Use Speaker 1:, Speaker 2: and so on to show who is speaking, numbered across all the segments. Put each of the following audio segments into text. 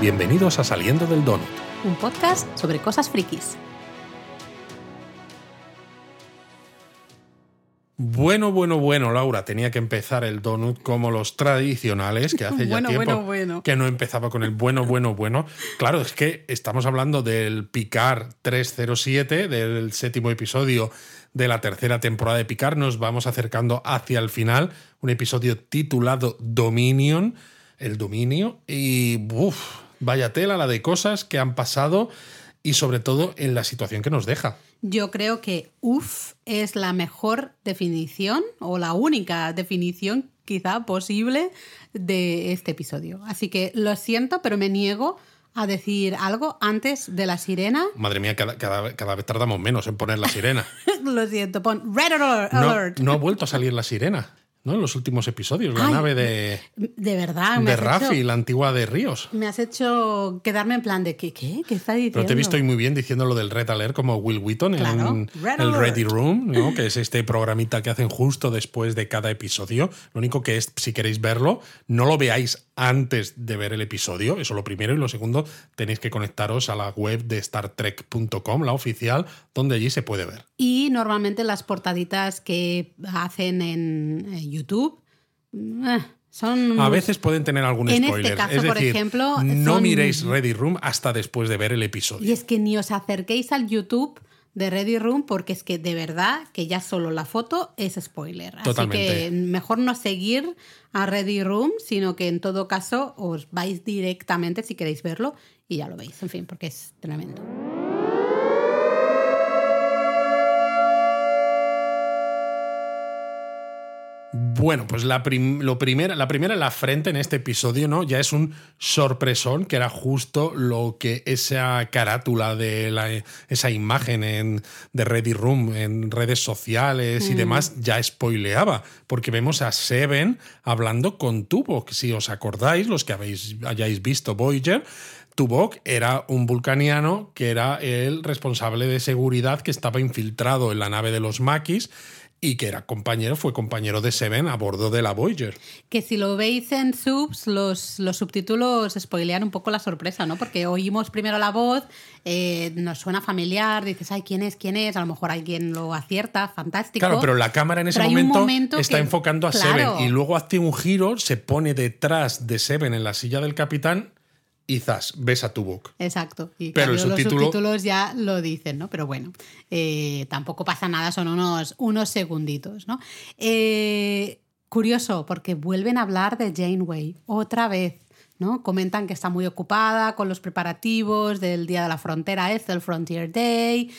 Speaker 1: Bienvenidos a Saliendo del Donut.
Speaker 2: Un podcast sobre cosas frikis.
Speaker 1: Bueno, bueno, bueno, Laura, tenía que empezar el donut como los tradicionales, que hace ya
Speaker 2: Bueno,
Speaker 1: tiempo
Speaker 2: bueno, bueno.
Speaker 1: que no empezaba con el bueno, bueno, bueno. Claro, es que estamos hablando del Picar 307, del séptimo episodio de la tercera temporada de Picar. Nos vamos acercando hacia el final, un episodio titulado Dominion, el dominio, y uff, vaya tela la de cosas que han pasado y sobre todo en la situación que nos deja.
Speaker 2: Yo creo que UF es la mejor definición o la única definición quizá posible de este episodio. Así que lo siento, pero me niego a decir algo antes de la sirena.
Speaker 1: Madre mía, cada, cada- cada vez tardamos menos en poner la sirena.
Speaker 2: lo siento, pon Red Alert.
Speaker 1: No,
Speaker 2: alert.
Speaker 1: no ha vuelto a salir la sirena, ¿no? En los últimos episodios, la
Speaker 2: Ay,
Speaker 1: nave de,
Speaker 2: De verdad,
Speaker 1: de Rafi,
Speaker 2: hecho,
Speaker 1: la antigua de Ríos.
Speaker 2: me has hecho quedarme en plan de ¿qué? ¿Qué, ¿Qué está diciendo?
Speaker 1: Pero te he visto muy bien diciendo lo del Red Alert como Will Wheaton
Speaker 2: Claro,
Speaker 1: en
Speaker 2: Red
Speaker 1: el. Ready Room, ¿no? que es este programita que hacen justo después de cada episodio. Lo único que es, si queréis verlo, no lo veáis antes de ver el episodio, eso lo primero. Y lo segundo, tenéis que conectaros a la web de StarTrek.com, la oficial, donde allí se puede ver.
Speaker 2: Y normalmente las portaditas que hacen en YouTube eh, son...
Speaker 1: A veces pueden tener algún
Speaker 2: En este
Speaker 1: spoiler.
Speaker 2: caso,
Speaker 1: es
Speaker 2: por
Speaker 1: decir,
Speaker 2: ejemplo,
Speaker 1: no
Speaker 2: son-
Speaker 1: miréis Ready Room hasta después de ver el episodio.
Speaker 2: Y es que ni os acerquéis al YouTube de Ready Room porque es que de verdad que ya solo la foto es spoiler.
Speaker 1: Totalmente.
Speaker 2: Así que mejor no seguir a Ready Room, sino que en todo caso os vais directamente si queréis verlo y ya lo veis, en fin, porque es tremendo.
Speaker 1: Bueno, pues la, prim- lo primera, la primera en la frente en este episodio, ¿no? Ya es un sorpresón, que era justo lo que esa carátula de la- esa imagen en, de Ready Room en redes sociales y demás ya spoileaba. Porque vemos a Seven hablando con Tuvok. Si os acordáis, los que habéis, hayáis visto Voyager, Tuvok era un vulcaniano que era el responsable de seguridad que estaba infiltrado en la nave de los Maquis y que era compañero, fue compañero de Seven a bordo de la Voyager.
Speaker 2: Que si lo veis en subs, los, los subtítulos spoilean un poco la sorpresa, ¿no? Porque oímos primero la voz, eh, nos suena familiar, dices, ay, ¿quién es? ¿Quién es? A lo mejor alguien lo acierta, fantástico.
Speaker 1: Claro, pero la cámara en ese momento,
Speaker 2: momento
Speaker 1: está
Speaker 2: que-
Speaker 1: enfocando a
Speaker 2: claro.
Speaker 1: Seven y luego hace un giro, se pone detrás de Seven en la silla del capitán y zas, ves a Tuvok.
Speaker 2: Exacto. Y
Speaker 1: Pero el subtítulo-
Speaker 2: los subtítulos ya lo dicen, ¿no? Pero bueno, eh, tampoco pasa nada, son unos, unos segunditos, ¿no? Eh, curioso, porque vuelven a hablar de Janeway otra vez. ¿no? Comentan que está muy ocupada con los preparativos del Día de la Frontera, es el Frontier Day.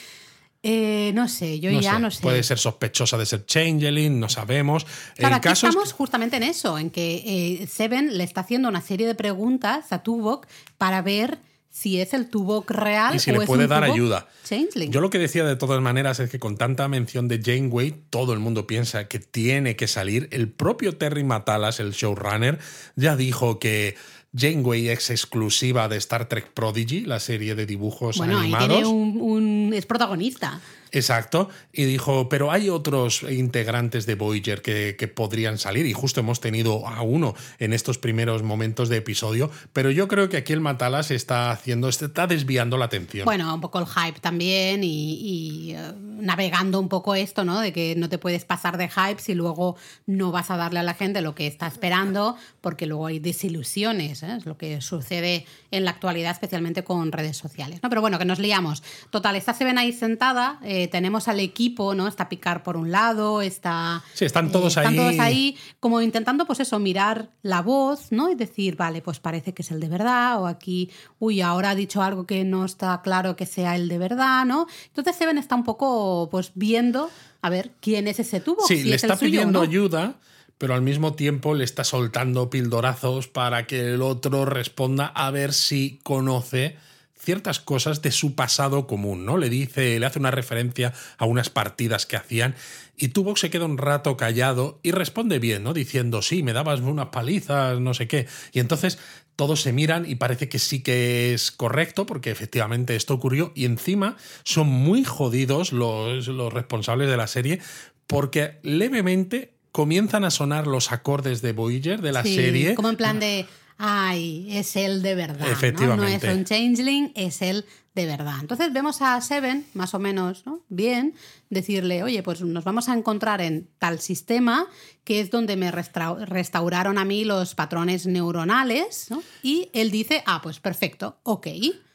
Speaker 2: Eh, no sé, yo
Speaker 1: No
Speaker 2: ya
Speaker 1: sé,
Speaker 2: no sé.
Speaker 1: Puede ser sospechosa de ser Changeling, no sabemos.
Speaker 2: Claro,
Speaker 1: el
Speaker 2: aquí estamos justamente en eso, en que eh, Seven le está haciendo una serie de preguntas a Tuvok para ver si es el Tuvok real
Speaker 1: Y si
Speaker 2: o
Speaker 1: le
Speaker 2: es
Speaker 1: puede
Speaker 2: un
Speaker 1: dar ayuda.
Speaker 2: Changeling.
Speaker 1: Yo lo que decía de todas maneras es que con tanta mención de Janeway, todo el mundo piensa que tiene que salir. El propio Terry Matalas, el showrunner, ya dijo que Janeway es exclusiva de Star Trek Prodigy, la serie de dibujos
Speaker 2: bueno, ahí
Speaker 1: animados.
Speaker 2: tiene un, un- es protagonista.
Speaker 1: Exacto. Y dijo, pero hay otros integrantes de Voyager que, que podrían salir. Y justo hemos tenido a uno en estos primeros momentos de episodio. Pero yo creo que aquí el Matalas está haciendo, está desviando la atención.
Speaker 2: Bueno, un poco el hype también y, y, eh, navegando un poco esto, ¿no? De que no te puedes pasar de hype si luego no vas a darle a la gente lo que está esperando, porque luego hay desilusiones, ¿eh? es lo que sucede en la actualidad, especialmente con redes sociales, ¿no? Pero bueno, que nos liamos. Total, esta se ven ahí sentada, eh, tenemos al equipo, ¿no? Está Picar por un lado, está...
Speaker 1: Sí, están todos
Speaker 2: están
Speaker 1: ahí.
Speaker 2: todos ahí como intentando, pues eso, mirar la voz, ¿no? Y decir, vale, pues parece que es el de verdad, o aquí, uy, ahora ha dicho algo que no está claro que sea el de verdad, ¿no? Entonces Seven está un poco, pues, viendo a ver quién es ese tubo.
Speaker 1: Sí,
Speaker 2: si
Speaker 1: le
Speaker 2: es el
Speaker 1: está
Speaker 2: suyo
Speaker 1: pidiendo
Speaker 2: no.
Speaker 1: ayuda, pero al mismo tiempo le está soltando pildorazos para que el otro responda a ver si conoce ciertas cosas de su pasado común, ¿no? Le dice, le hace una referencia a unas partidas que hacían y Tuvok se queda un rato callado y responde bien, ¿no? Diciendo, sí, me dabas unas palizas, no sé qué. Y entonces todos se miran y parece que sí que es correcto porque efectivamente esto ocurrió y encima son muy jodidos los, los responsables de la serie porque levemente comienzan a sonar los acordes de Voyager de la
Speaker 2: Sí,
Speaker 1: serie.
Speaker 2: Como en plan de, ay, es él de verdad. ¿no? No,
Speaker 1: Efectivamente.
Speaker 2: es un changeling, es él de verdad. Entonces vemos a Seven, más o menos, ¿no? bien, decirle, oye, pues nos vamos a encontrar en tal sistema, que es donde me restauraron a mí los patrones neuronales, ¿no? Y él dice, ah, pues perfecto, ok.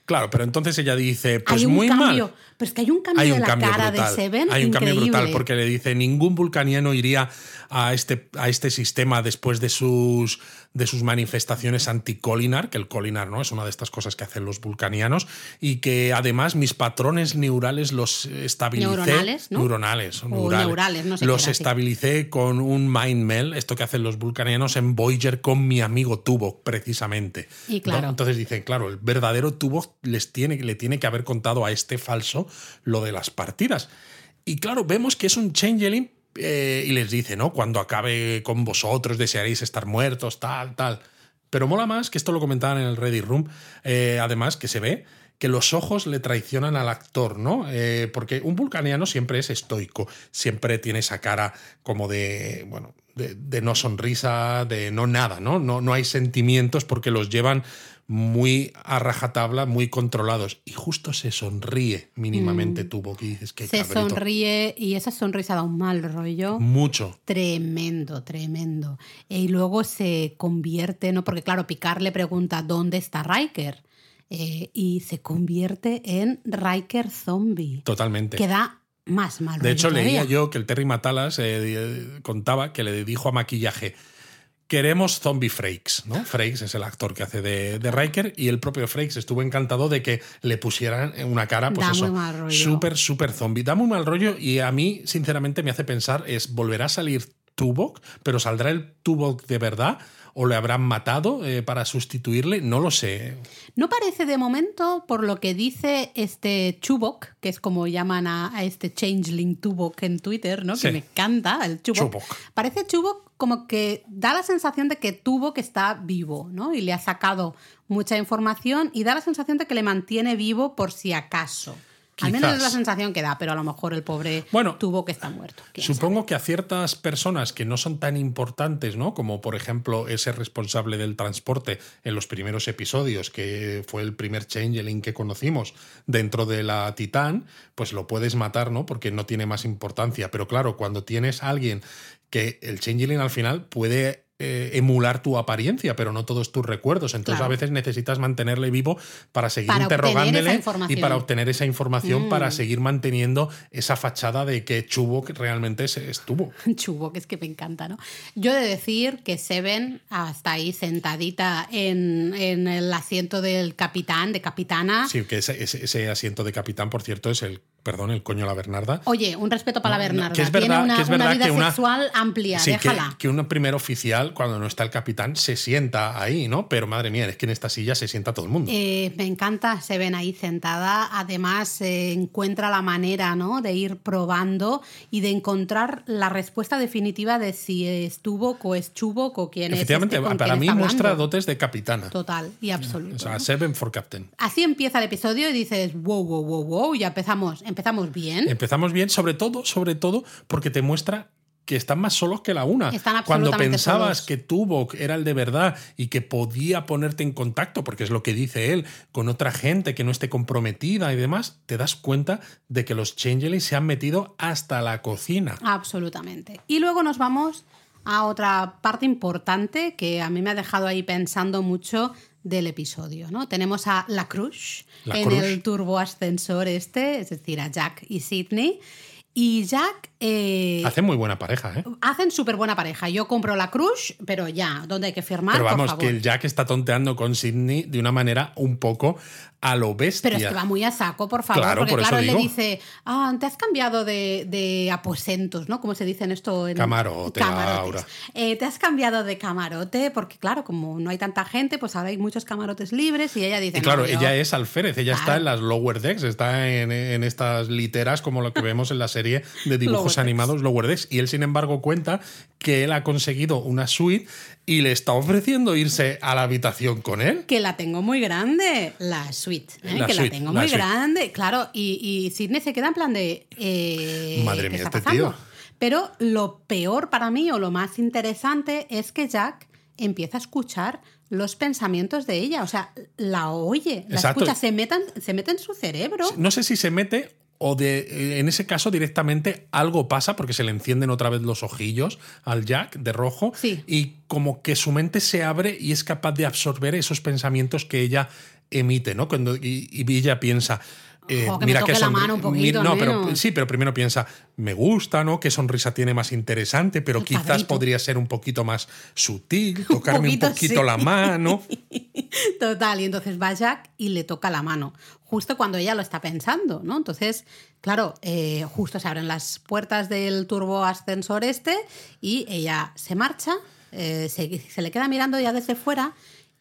Speaker 1: Claro, pero entonces ella dice, pues
Speaker 2: hay un
Speaker 1: muy
Speaker 2: cambio,
Speaker 1: mal.
Speaker 2: pero es que hay un cambio
Speaker 1: Hay
Speaker 2: de
Speaker 1: un
Speaker 2: la
Speaker 1: cambio
Speaker 2: cara
Speaker 1: brutal.
Speaker 2: de Seven
Speaker 1: Hay un cambio brutal porque le dice ningún vulcaniano iría a este, a este sistema después de sus, de sus manifestaciones anti-Colinar, que el Colinar no es una de estas cosas que hacen los vulcanianos, y que además mis patrones neurales los estabilicé.
Speaker 2: Neuronales, ¿no?
Speaker 1: Neuronales,
Speaker 2: O
Speaker 1: neurales.
Speaker 2: neurales, no sé qué
Speaker 1: Los estabilicé con un mind meld, esto que hacen los vulcanianos en Voyager con mi amigo Tuvok, precisamente.
Speaker 2: Y claro.
Speaker 1: ¿no? Entonces dicen, claro, el verdadero Tuvok les tiene, le tiene que haber contado a este falso lo de las partidas. Y claro, vemos que es un changeling eh, y les dice, ¿no? Cuando acabe con vosotros desearéis estar muertos, tal, tal. Pero mola más que esto lo comentaban en el Ready Room, eh, además que se ve que los ojos le traicionan al actor, ¿no? Eh, porque un vulcaniano siempre es estoico, siempre tiene esa cara como de, bueno, de, de no sonrisa, de no nada, ¿no? ¿no? No hay sentimientos porque los llevan muy a rajatabla, muy controlados. Y justo se sonríe mínimamente tuvo que dices que
Speaker 2: Mm. Se sonríe y esa sonrisa da un mal rollo.
Speaker 1: Mucho.
Speaker 2: Tremendo, tremendo. Y luego se convierte, ¿no? Porque claro, Picard le pregunta ¿dónde está Riker? Eh, y se convierte en Riker zombie.
Speaker 1: Totalmente.
Speaker 2: Que da más mal
Speaker 1: De
Speaker 2: rollo
Speaker 1: hecho,
Speaker 2: todavía.
Speaker 1: leía yo que el Terry Matalas eh, eh, contaba que le dijo a maquillaje. Queremos Zombie Frakes, ¿no? Frakes es el actor que hace de, de Riker y el propio Frakes estuvo encantado de que le pusieran una cara, pues
Speaker 2: Da
Speaker 1: eso, súper, súper zombie. Da muy mal rollo y a mí, sinceramente, me hace pensar es, ¿volverá a salir Tuvok? ¿Pero saldrá el Tuvok de verdad? ¿O le habrán matado eh, para sustituirle? No lo sé.
Speaker 2: No parece de momento, por lo que dice este Chubok, que es como llaman a, a este changeling Tubok en Twitter, ¿no?
Speaker 1: Sí.
Speaker 2: Que me encanta, el Chubok.
Speaker 1: Chubok.
Speaker 2: Parece Chubok como que da la sensación de que Tubok está vivo, ¿no? Y le ha sacado mucha información y da la sensación de que le mantiene vivo por si acaso. Al menos es la sensación que da, pero a lo mejor el pobre
Speaker 1: Bueno,
Speaker 2: Tubok está muerto. ¿Quién
Speaker 1: Supongo que a ciertas personas que no son tan importantes, ¿no? Como por ejemplo ese responsable del transporte en los primeros episodios, que fue el primer changeling que conocimos dentro de la Titán, pues lo puedes matar, ¿no? Porque no tiene más importancia. Pero claro, cuando tienes a alguien que el changeling al final puede eh, emular tu apariencia, pero no todos tus recuerdos. Entonces
Speaker 2: Claro.
Speaker 1: a veces necesitas mantenerle vivo para seguir
Speaker 2: Para
Speaker 1: interrogándole y para obtener esa información
Speaker 2: Mm.
Speaker 1: para seguir manteniendo esa fachada de que Chubok realmente se estuvo.
Speaker 2: Chubok, es que me encanta, ¿no? Yo he de decir que Seven, hasta ahí sentadita en, en el asiento del capitán, de capitana.
Speaker 1: Sí, que ese, ese- ese asiento de capitán, por cierto, es el, perdón, el coño la Bernarda.
Speaker 2: Oye, un respeto para
Speaker 1: No,
Speaker 2: la Bernarda.
Speaker 1: que es
Speaker 2: Tiene una,
Speaker 1: que es
Speaker 2: una
Speaker 1: verdad
Speaker 2: vida
Speaker 1: que una-
Speaker 2: sexual amplia,
Speaker 1: Sí,
Speaker 2: déjala.
Speaker 1: que un primer oficial, cuando no está el capitán, se sienta ahí, ¿no? Pero madre mía, es que en esta silla se sienta todo el mundo.
Speaker 2: Eh, me encanta, se ven ahí sentada. Además, eh, encuentra la manera ¿no? de ir probando y de encontrar la respuesta definitiva de si es Tubok o es Chubok o quién
Speaker 1: Efectivamente,
Speaker 2: es. este con
Speaker 1: para mí muestra dotes de capitana.
Speaker 2: Total y absoluto.
Speaker 1: O sea. Seven for Captain.
Speaker 2: Así empieza el episodio y dices, wow, wow, wow, wow, ya empezamos, empezamos bien.
Speaker 1: Empezamos bien, sobre todo, sobre todo, porque te muestra que están más solos que la una.
Speaker 2: Están
Speaker 1: Cuando pensabas
Speaker 2: solos.
Speaker 1: que Tuvok era el de verdad y que podía ponerte en contacto, porque es lo que dice él, con otra gente que no esté comprometida y demás, te das cuenta de que los Changelings se han metido hasta la cocina.
Speaker 2: Absolutamente. Y luego nos vamos a otra parte importante que a mí me ha dejado ahí pensando mucho del episodio, ¿no? Tenemos a La Cruz
Speaker 1: La
Speaker 2: en
Speaker 1: Cruz.
Speaker 2: el turboascensor este, es decir, a Jack y Sidney. Y Jack eh,
Speaker 1: Hace muy buena pareja, ¿eh?
Speaker 2: hacen súper buena pareja. Yo compro la Cruz, pero ya, ¿dónde hay que firmar?
Speaker 1: Pero
Speaker 2: Por
Speaker 1: vamos,
Speaker 2: favor.
Speaker 1: que el Jack está tonteando con Sidney de una manera un poco a lo bestia.
Speaker 2: Pero es que va muy a saco, por favor.
Speaker 1: Claro,
Speaker 2: porque
Speaker 1: por
Speaker 2: claro, él le dice, ah, te has cambiado de, de aposentos, ¿no? ¿Cómo se dice en esto? En
Speaker 1: Camarote. Laura.
Speaker 2: Eh, te has cambiado de camarote, porque claro, como no hay tanta gente, pues ahora hay muchos camarotes libres y ella dice,
Speaker 1: Y claro,
Speaker 2: no, yo-
Speaker 1: ella es alférez, ella está en las lower decks, está en, en estas literas como lo que vemos en la serie de dibujos animados lower decks. Y él, sin embargo, cuenta que él ha conseguido una suite y le está ofreciendo irse a la habitación con él.
Speaker 2: Que la tengo muy grande, la suite. ¿eh?
Speaker 1: La
Speaker 2: que
Speaker 1: suite,
Speaker 2: la tengo
Speaker 1: la
Speaker 2: muy
Speaker 1: suite.
Speaker 2: grande, claro. Y, y Sidney se queda en plan de. eh,
Speaker 1: Madre
Speaker 2: ¿qué
Speaker 1: mía, este tío.
Speaker 2: Pero lo peor para mí, o lo más interesante, es que Jack empieza a escuchar los pensamientos de ella. O sea, la oye, la escucha, se, metan, se mete en su cerebro.
Speaker 1: No sé si se mete o de, eh, en ese caso directamente algo pasa porque se le encienden otra vez los ojillos al Jack de rojo y como que su mente se abre y es capaz de absorber esos pensamientos que ella emite, ¿no? Cuando, y, y ella piensa,
Speaker 2: eh, mira que la mano un poquito,
Speaker 1: no, pero sí, pero primero piensa, me gusta, ¿no? Qué sonrisa tiene más interesante, pero quizás podría ser un poquito más sutil, tocarme un, poquito la mano.
Speaker 2: Total, y entonces va Jack y le toca la mano, justo cuando ella lo está pensando, ¿no? Entonces, claro, eh, justo se abren las puertas del turbo ascensor este y ella se marcha, eh, se, se le queda mirando ya desde fuera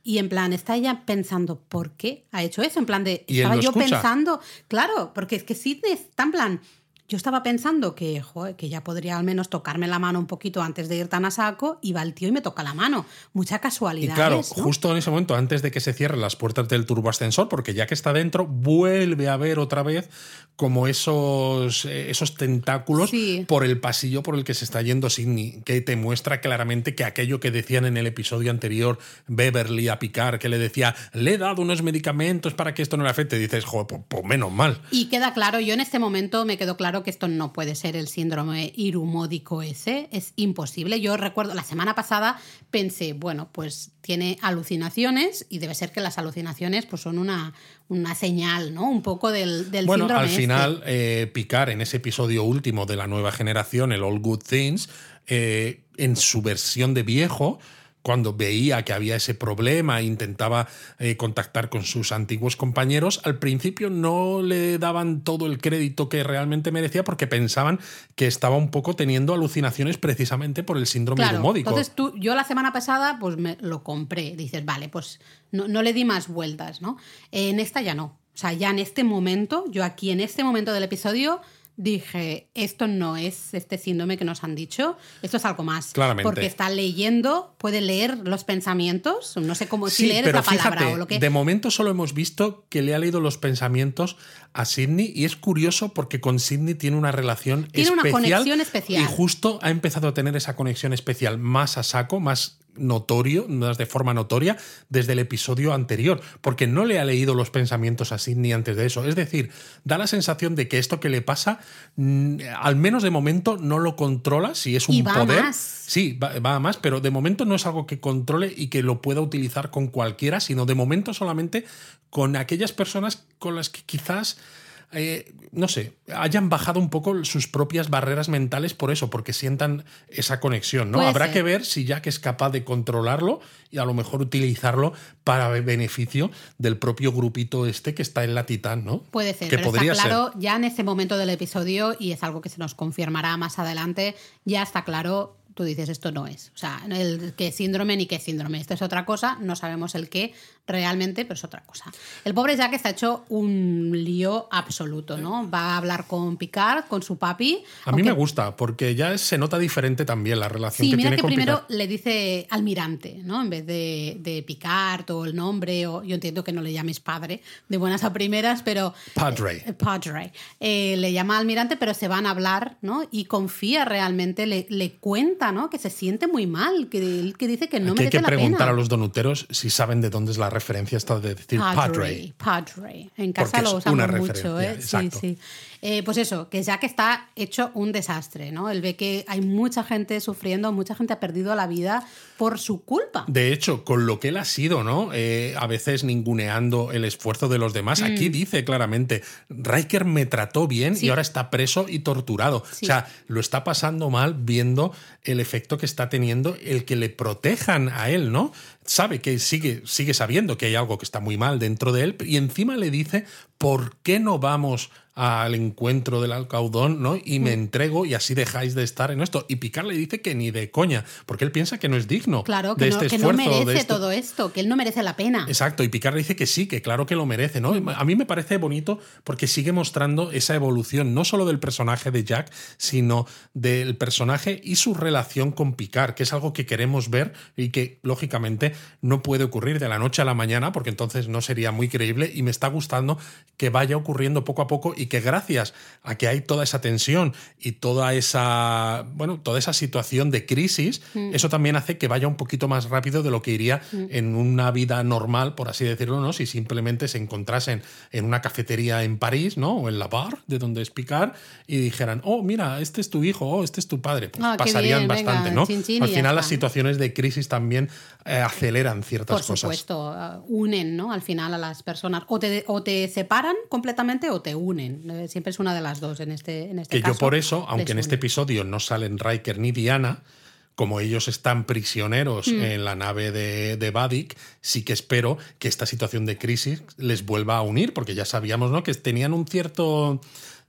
Speaker 2: y en plan, está ella pensando, ¿por qué ha hecho eso? En plan de, estaba yo pensando, claro, porque es que Sidney está en plan, yo estaba pensando que, que ya podría al menos tocarme la mano un poquito antes de ir tan a saco y va el tío y me toca la mano. Mucha casualidad.
Speaker 1: Y claro, justo en ese momento, antes de que se cierren las puertas del turboascensor, porque ya que está dentro, vuelve a ver otra vez como esos, eh, esos tentáculos por el pasillo por el que se está yendo Sidney, que te muestra claramente que aquello que decían en el episodio anterior Beverly a Picar, que le decía, le he dado unos medicamentos para que esto no le afecte, dices, joder, pues, pues menos mal.
Speaker 2: Y queda claro, yo en este momento me quedo claro que esto no puede ser el síndrome irumódico ese, es imposible. Yo recuerdo, la semana pasada pensé, bueno, pues tiene alucinaciones y debe ser que las alucinaciones pues son una, una señal, ¿no? Un poco del, del
Speaker 1: bueno,
Speaker 2: al
Speaker 1: este. final, eh, Picar en ese episodio último de la nueva generación, el All Good Things, eh, en su versión de viejo, cuando veía que había ese problema e intentaba eh, contactar con sus antiguos compañeros, al principio no le daban todo el crédito que realmente merecía porque pensaban que estaba un poco teniendo alucinaciones precisamente por el síndrome
Speaker 2: claro,
Speaker 1: neumódico.
Speaker 2: Entonces tú, yo la semana pasada pues me lo compré, dices, vale, pues no, no le di más vueltas, ¿no? En esta ya no. O sea, ya en este momento, yo aquí en este momento del episodio dije, esto no es este síndrome que nos han dicho, esto es algo más.
Speaker 1: Claramente.
Speaker 2: Porque está leyendo, puede leer los pensamientos, no sé cómo si leer esa palabra o lo que.
Speaker 1: De momento solo hemos visto que le ha leído los pensamientos a Sidney y es curioso porque con Sidney tiene una relación
Speaker 2: tiene
Speaker 1: especial.
Speaker 2: una conexión especial.
Speaker 1: Y justo ha empezado a tener esa conexión especial más a saco, más notorio, de forma notoria, desde el episodio anterior, porque no le ha leído los pensamientos a Sidney antes de eso. Es decir, da la sensación de que esto que le pasa, mm, al menos de momento, no lo controla, si es un
Speaker 2: y va
Speaker 1: poder.
Speaker 2: A más.
Speaker 1: Sí, va, va, a más, pero de momento no es algo que controle y que lo pueda utilizar con cualquiera, sino de momento solamente con aquellas personas con las que quizás eh, no sé, hayan bajado un poco sus propias barreras mentales por eso, porque sientan esa conexión, ¿no? Habrá que ver si Jack es capaz de controlarlo y a lo mejor utilizarlo para beneficio del propio grupito este que está en la Titán, ¿no?
Speaker 2: Puede ser,
Speaker 1: que
Speaker 2: pero
Speaker 1: podría
Speaker 2: está claro,
Speaker 1: ser.
Speaker 2: ya en este momento del episodio, y es algo que se nos confirmará más adelante, ya está claro tú dices esto no es. O sea, el qué síndrome ni qué síndrome. Esto es otra cosa, no sabemos el qué realmente, pero es otra cosa. El pobre Jack está hecho un lío absoluto, ¿no? Va a hablar con Picard, con su papi.
Speaker 1: A mí me gusta, porque ya se nota diferente también la relación
Speaker 2: sí,
Speaker 1: que
Speaker 2: mira
Speaker 1: tiene
Speaker 2: que
Speaker 1: con
Speaker 2: primero
Speaker 1: Picard.
Speaker 2: le dice almirante, ¿no? En vez de, de Picard o el nombre, o yo entiendo que no le llames padre de buenas a primeras, pero...
Speaker 1: Padre.
Speaker 2: Eh, padre. Eh, le llama almirante, pero se van a hablar, ¿no? Y confía realmente, le, le cuenta, ¿no? Que se siente muy mal, que, que dice que no
Speaker 1: Aquí hay
Speaker 2: merece
Speaker 1: que
Speaker 2: la
Speaker 1: preguntar
Speaker 2: pena.
Speaker 1: a los donuteros si saben de dónde es la referencia esta de decir padre.
Speaker 2: Padre. padre. En casa
Speaker 1: Porque
Speaker 2: lo usamos mucho, ¿eh?
Speaker 1: exacto.
Speaker 2: Sí, sí. Eh, pues eso, que Jack está hecho un desastre, ¿no? Él ve que hay mucha gente sufriendo, mucha gente ha perdido la vida por su culpa.
Speaker 1: De hecho, con lo que él ha sido, ¿no? Eh, a veces ninguneando el esfuerzo de los demás.
Speaker 2: Mm.
Speaker 1: Aquí dice claramente, Riker me trató bien
Speaker 2: Sí.
Speaker 1: y ahora está preso y torturado.
Speaker 2: Sí.
Speaker 1: O sea, lo está pasando mal viendo el efecto que está teniendo el que le protejan a él, ¿no? Sabe que sigue, sigue sabiendo que hay algo que está muy mal dentro de él y encima le dice, ¿por qué no vamos al encuentro del alcaudón, ¿no? Y me entrego y así dejáis de estar en esto. Y Picard le dice que ni de coña, porque él piensa que no es digno
Speaker 2: Claro, que,
Speaker 1: de
Speaker 2: no,
Speaker 1: este
Speaker 2: que no
Speaker 1: esfuerzo.
Speaker 2: merece
Speaker 1: de esto.
Speaker 2: todo esto, que él no merece la pena.
Speaker 1: Exacto, y Picard le dice que sí, que claro que lo merece, ¿no? A mí me parece bonito porque sigue mostrando esa evolución, no solo del personaje de Jack, sino del personaje y su relación con Picard, que es algo que queremos ver y que, lógicamente, no puede ocurrir de la noche a la mañana, porque entonces no sería muy creíble, y me está gustando que vaya ocurriendo poco a poco y Y que gracias a que hay toda esa tensión y toda esa, bueno, toda esa situación de crisis,
Speaker 2: Mm.
Speaker 1: eso también hace que vaya un poquito más rápido de lo que iría en una vida normal, por así decirlo, ¿no? Si simplemente se encontrasen en una cafetería en París, ¿no? O en la bar, de donde es picar, y dijeran, oh, mira, este es tu hijo, oh, este es tu padre. Pues
Speaker 2: Ah,
Speaker 1: pasarían
Speaker 2: bien, venga,
Speaker 1: bastante, ¿no?
Speaker 2: chin, chin,
Speaker 1: Al final las situaciones de crisis también eh, aceleran ciertas
Speaker 2: Por
Speaker 1: cosas.
Speaker 2: supuesto, uh, unen, ¿no? Al final a las personas. O te, o te separan completamente o te unen. Eh, Siempre es una de las dos en este, en este
Speaker 1: Que
Speaker 2: caso.
Speaker 1: yo por eso, aunque en este episodio no salen Riker ni Diana, como ellos están prisioneros
Speaker 2: Mm.
Speaker 1: en la nave de, de Vadik, sí que espero que esta situación de crisis les vuelva a unir, porque ya sabíamos ¿no? que tenían un cierto...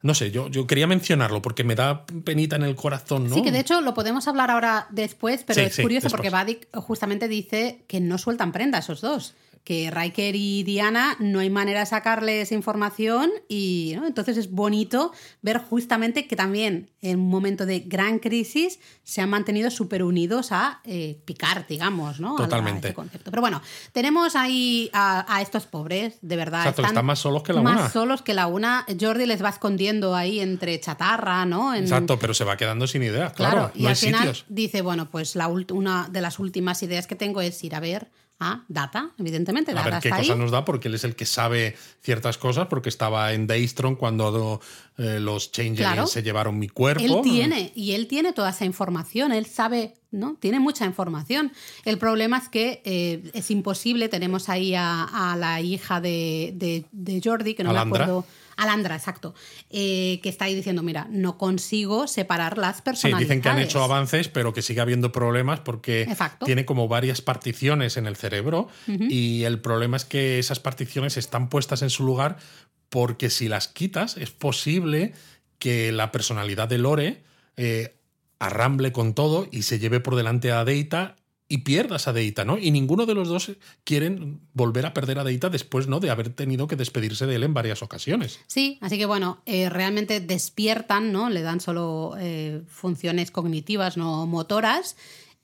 Speaker 1: No sé, yo, yo quería mencionarlo porque me da penita en el corazón, ¿no?
Speaker 2: Sí, que de hecho lo podemos hablar ahora después, pero
Speaker 1: Sí,
Speaker 2: es curioso porque Vadik justamente dice que no sueltan prenda esos dos. Que Riker y Diana no hay manera de sacarles información y ¿no? entonces es bonito ver justamente que también en un momento de gran crisis se han mantenido súper unidos a eh, picar, digamos, ¿no? A la- a
Speaker 1: Totalmente.
Speaker 2: concepto. Pero bueno, tenemos ahí a, a estos pobres, de verdad.
Speaker 1: Exacto, están más solos que la
Speaker 2: más
Speaker 1: una.
Speaker 2: solos que la una. Jordi les va escondiendo ahí entre chatarra, ¿no? En-
Speaker 1: Exacto, pero se va quedando sin ideas, claro.
Speaker 2: Claro, y
Speaker 1: no
Speaker 2: al final
Speaker 1: sitios.
Speaker 2: dice, bueno, pues la ult- una de las últimas ideas que tengo es ir a ver a Data, evidentemente.
Speaker 1: A
Speaker 2: Data
Speaker 1: ver qué
Speaker 2: está
Speaker 1: cosa
Speaker 2: ahí.
Speaker 1: nos da, porque él es el que sabe ciertas cosas, porque estaba en Daystrom cuando eh, los Changelings
Speaker 2: Claro.
Speaker 1: se llevaron mi cuerpo.
Speaker 2: Él tiene, y él tiene toda esa información, él sabe, ¿no? Tiene mucha información. El problema es que eh, es imposible, tenemos ahí a, a la hija de, de, de Jordi, que no
Speaker 1: Alandra.
Speaker 2: me acuerdo. Alandra, exacto. eh, que está ahí diciendo, mira, no consigo separar las
Speaker 1: Sí,
Speaker 2: personalidades.
Speaker 1: dicen que han hecho avances, pero que sigue habiendo problemas porque
Speaker 2: Exacto.
Speaker 1: tiene como varias particiones en el cerebro y el problema es que esas particiones están puestas en su lugar porque si las quitas es posible que la personalidad de Lore eh, arramble con todo y se lleve por delante a Deita y pierdas a Deita, ¿no? Y ninguno de los dos quieren volver a perder a Deita después, ¿no? De haber tenido que despedirse de él en varias ocasiones.
Speaker 2: Sí, así que bueno, eh, realmente despiertan, ¿no? Le dan solo eh, funciones cognitivas, no motoras.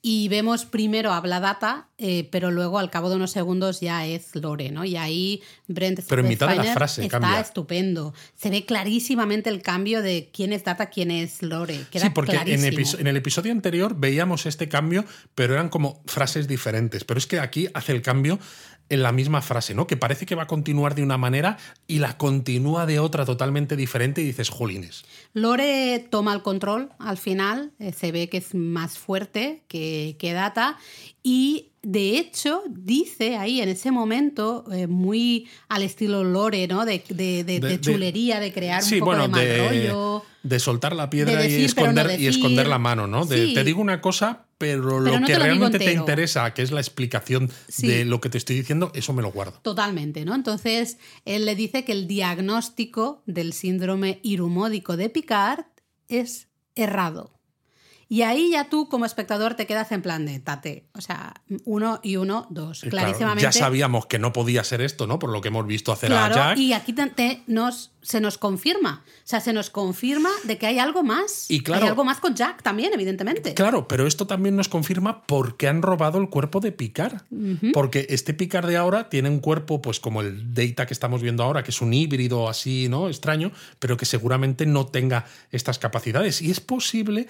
Speaker 2: Y vemos primero habla Data, eh, pero luego al cabo de unos segundos ya es Lore, ¿no? Y ahí Brent
Speaker 1: Pero en mitad de la frase
Speaker 2: está
Speaker 1: cambia.
Speaker 2: estupendo. Se ve clarísimamente el cambio de quién es Data, quién es Lore. Queda
Speaker 1: Sí, porque en el episodio anterior veíamos este cambio, pero eran como frases diferentes. Pero es que aquí hace el cambio en la misma frase, ¿no? Que parece que va a continuar de una manera y la continúa de otra totalmente diferente y dices, jolines.
Speaker 2: Lore toma el control al final, eh, se ve que es más fuerte que, que Data y de hecho dice ahí en ese momento, eh, muy al estilo Lore, ¿no? De, de- chulería, de crear
Speaker 1: Sí,
Speaker 2: un poco
Speaker 1: bueno,
Speaker 2: de mal rollo.
Speaker 1: de soltar la piedra y,
Speaker 2: no
Speaker 1: esconder, y esconder la mano, ¿no? De,
Speaker 2: Sí.
Speaker 1: Te digo una cosa, pero,
Speaker 2: Pero
Speaker 1: lo
Speaker 2: no
Speaker 1: que
Speaker 2: te lo digo
Speaker 1: realmente te interesa, que es la explicación
Speaker 2: Sí.
Speaker 1: de lo que te estoy diciendo, eso me lo guardo.
Speaker 2: Totalmente, ¿no? Entonces, él le dice que el diagnóstico del síndrome irumódico de Picard es errado. Y ahí ya tú, como espectador, te quedas en plan de tate. O sea, uno y uno, dos.
Speaker 1: Y claro,
Speaker 2: Clarísimamente.
Speaker 1: ya sabíamos que no podía ser esto, ¿no? Por lo que hemos visto hacer
Speaker 2: Claro,
Speaker 1: a Jack.
Speaker 2: y aquí te- te- nos, se nos confirma. O sea, se nos confirma de que hay algo más.
Speaker 1: Y claro-
Speaker 2: hay algo más con Jack también, evidentemente.
Speaker 1: Claro, pero esto también nos confirma por qué han robado el cuerpo de Picard. Porque este Picard de ahora tiene un cuerpo, pues como el Data que estamos viendo ahora, que es un híbrido así, ¿no? Extraño, pero que seguramente no tenga estas capacidades. Y es posible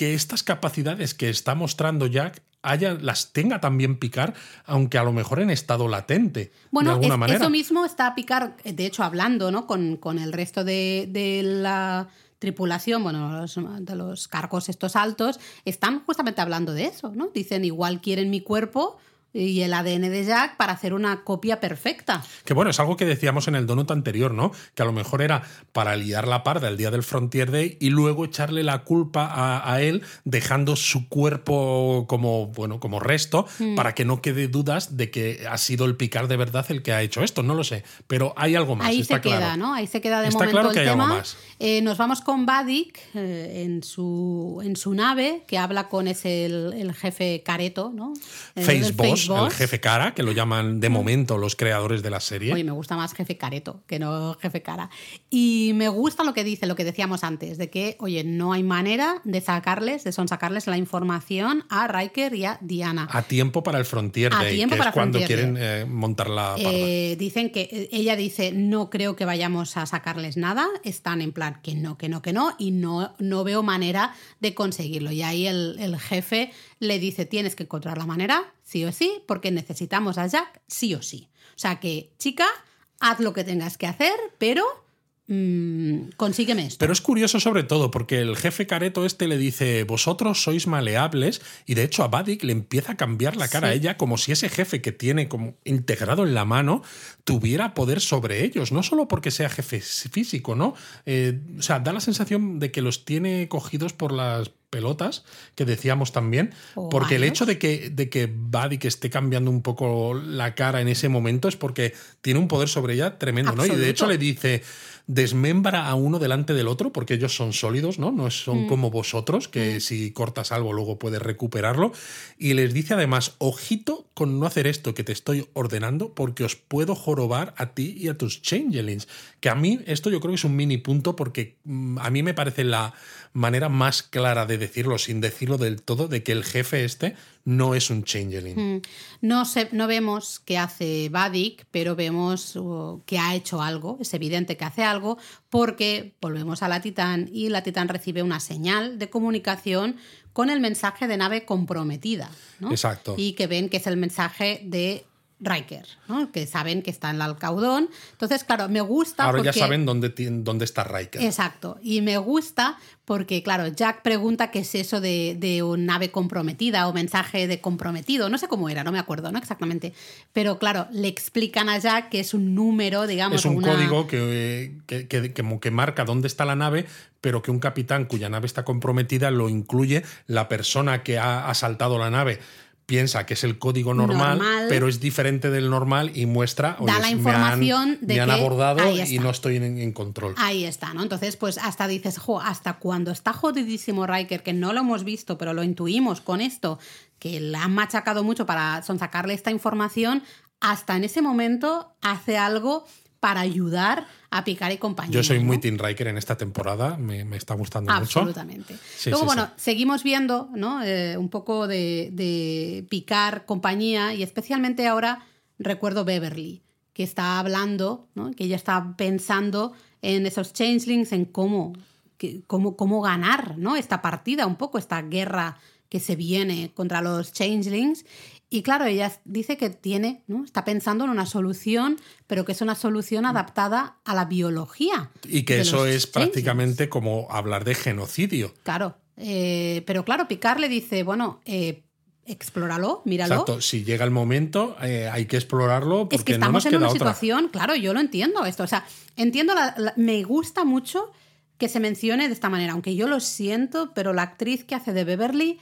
Speaker 1: que estas capacidades que está mostrando Jack haya, las tenga también Picard, aunque a lo mejor en estado latente.
Speaker 2: Bueno,
Speaker 1: de alguna
Speaker 2: es-
Speaker 1: manera.
Speaker 2: eso mismo está Picard, de hecho, hablando ¿no? con, con el resto de, de la tripulación, bueno, los- de los cargos estos altos, están justamente hablando de eso, ¿no? Dicen, igual quieren mi cuerpo y el ADN de Jack para hacer una copia perfecta.
Speaker 1: Que bueno, es algo que decíamos en el donut anterior, ¿no? Que a lo mejor era para liar la parda el día del Frontier Day y luego echarle la culpa a, a él, dejando su cuerpo como, bueno, como resto,
Speaker 2: Mm.
Speaker 1: para que no quede dudas de que ha sido el Picard de verdad el que ha hecho esto. No lo sé. Pero hay algo más.
Speaker 2: Ahí
Speaker 1: está
Speaker 2: se queda,
Speaker 1: claro.
Speaker 2: ¿no? Ahí se queda de
Speaker 1: Está
Speaker 2: momento
Speaker 1: claro
Speaker 2: el
Speaker 1: que hay algo
Speaker 2: tema.
Speaker 1: más.
Speaker 2: Eh, nos vamos con Vadik eh, en, su, en su nave, que habla con ese el, el jefe Careto, ¿no? Eh,
Speaker 1: Face
Speaker 2: el
Speaker 1: Boss, Boss, el jefe cara, que lo llaman de momento los creadores de la serie.
Speaker 2: Oye, me gusta más jefe careto que no jefe cara. Y me gusta lo que dice, lo que decíamos antes, de que, oye, no hay manera de sacarles, de sonsacarles la información a Riker y a Diana.
Speaker 1: A tiempo para el Frontier Day, que es cuando quieren eh, montar la
Speaker 2: eh, dicen que eh, ella dice, no creo que vayamos a sacarles nada, están en plan que no, que no, que no, y no, no veo manera de conseguirlo. Y ahí el, el jefe le dice, tienes que encontrar la manera, sí o sí, porque necesitamos a Jack, sí o sí. O sea que, chica, haz lo que tengas que hacer, pero mmm, consígueme esto.
Speaker 1: Pero es curioso sobre todo porque el jefe careto este le dice, vosotros sois maleables y de hecho a Badik le empieza a cambiar la cara a ella como si ese jefe que tiene como integrado en la mano tuviera poder sobre ellos, no solo porque sea jefe físico, ¿no? Eh, o sea, da la sensación de que los tiene cogidos por las pelotas que decíamos también, porque el hecho de que, de que Buddy esté cambiando un poco la cara en ese momento es porque tiene un poder sobre ella tremendo, ¿no? Y de hecho le dice, desmembra a uno delante del otro, porque ellos son sólidos, ¿no? No son mm. como vosotros, que mm. si cortas algo luego puedes recuperarlo. Y les dice además, ojito con no hacer esto que te estoy ordenando, porque os puedo jorobar a ti y a tus changelings. Que a mí esto yo creo que es un mini punto, porque mm, a mí me parece la manera más clara de decirlo, sin decirlo del todo, de que el jefe este no es un changeling.
Speaker 2: Mm. No, no vemos qué hace Vadik, pero vemos uh, que ha hecho algo. Es evidente que hace algo porque volvemos a la Titán y la Titán recibe una señal de comunicación con el mensaje de nave comprometida.
Speaker 1: Exacto.
Speaker 2: Y que ven que es el mensaje de Riker, que saben que está en el Alcaudón. Entonces, claro, me gusta.
Speaker 1: Ahora ya saben dónde, dónde está Riker.
Speaker 2: Exacto. Y me gusta porque, claro, Jack pregunta qué es eso de, de una nave comprometida o mensaje de comprometido. No sé cómo era, no me acuerdo, ¿no? Exactamente. Pero, claro, le explican a Jack que es un número, digamos.
Speaker 1: Es un código que, que, que, que marca dónde está la nave, pero que un capitán cuya nave está comprometida lo incluye la persona que ha asaltado la nave piensa que es el código normal, pero es diferente del normal y muestra.
Speaker 2: Da la información
Speaker 1: de
Speaker 2: me
Speaker 1: han abordado y no estoy en, control.
Speaker 2: Ahí está, ¿no? Entonces, pues hasta dices, jo, hasta cuando está jodidísimo Riker, que no lo hemos visto, pero lo intuimos con esto, que le han machacado mucho para sonsacarle esta información, hasta en ese momento hace algo para ayudar a Picar y compañía.
Speaker 1: Yo soy muy Team Riker en esta temporada, me, está gustando
Speaker 2: mucho. Absolutamente. Luego, bueno, seguimos viendo ¿no? Eh, un poco de, de Picar, compañía, y especialmente ahora recuerdo Beverly, que está hablando, ¿no? que ella está pensando en esos changelings, en cómo, cómo, cómo ganar ¿no? esta partida, un poco, esta guerra que se viene contra los changelings y claro, ella dice que tiene, ¿no? está pensando en una solución, pero que es una solución adaptada a la biología.
Speaker 1: Y que eso es prácticamente como hablar de genocidio.
Speaker 2: Claro, eh, pero claro, Picard le dice, bueno, eh, explóralo, míralo.
Speaker 1: Exacto, si llega el momento eh, hay que explorarlo porque
Speaker 2: es que estamos
Speaker 1: en
Speaker 2: una situación, claro, yo lo entiendo esto, o sea, entiendo, me gusta mucho que se mencione de esta manera, aunque yo lo siento, pero la actriz que hace de Beverly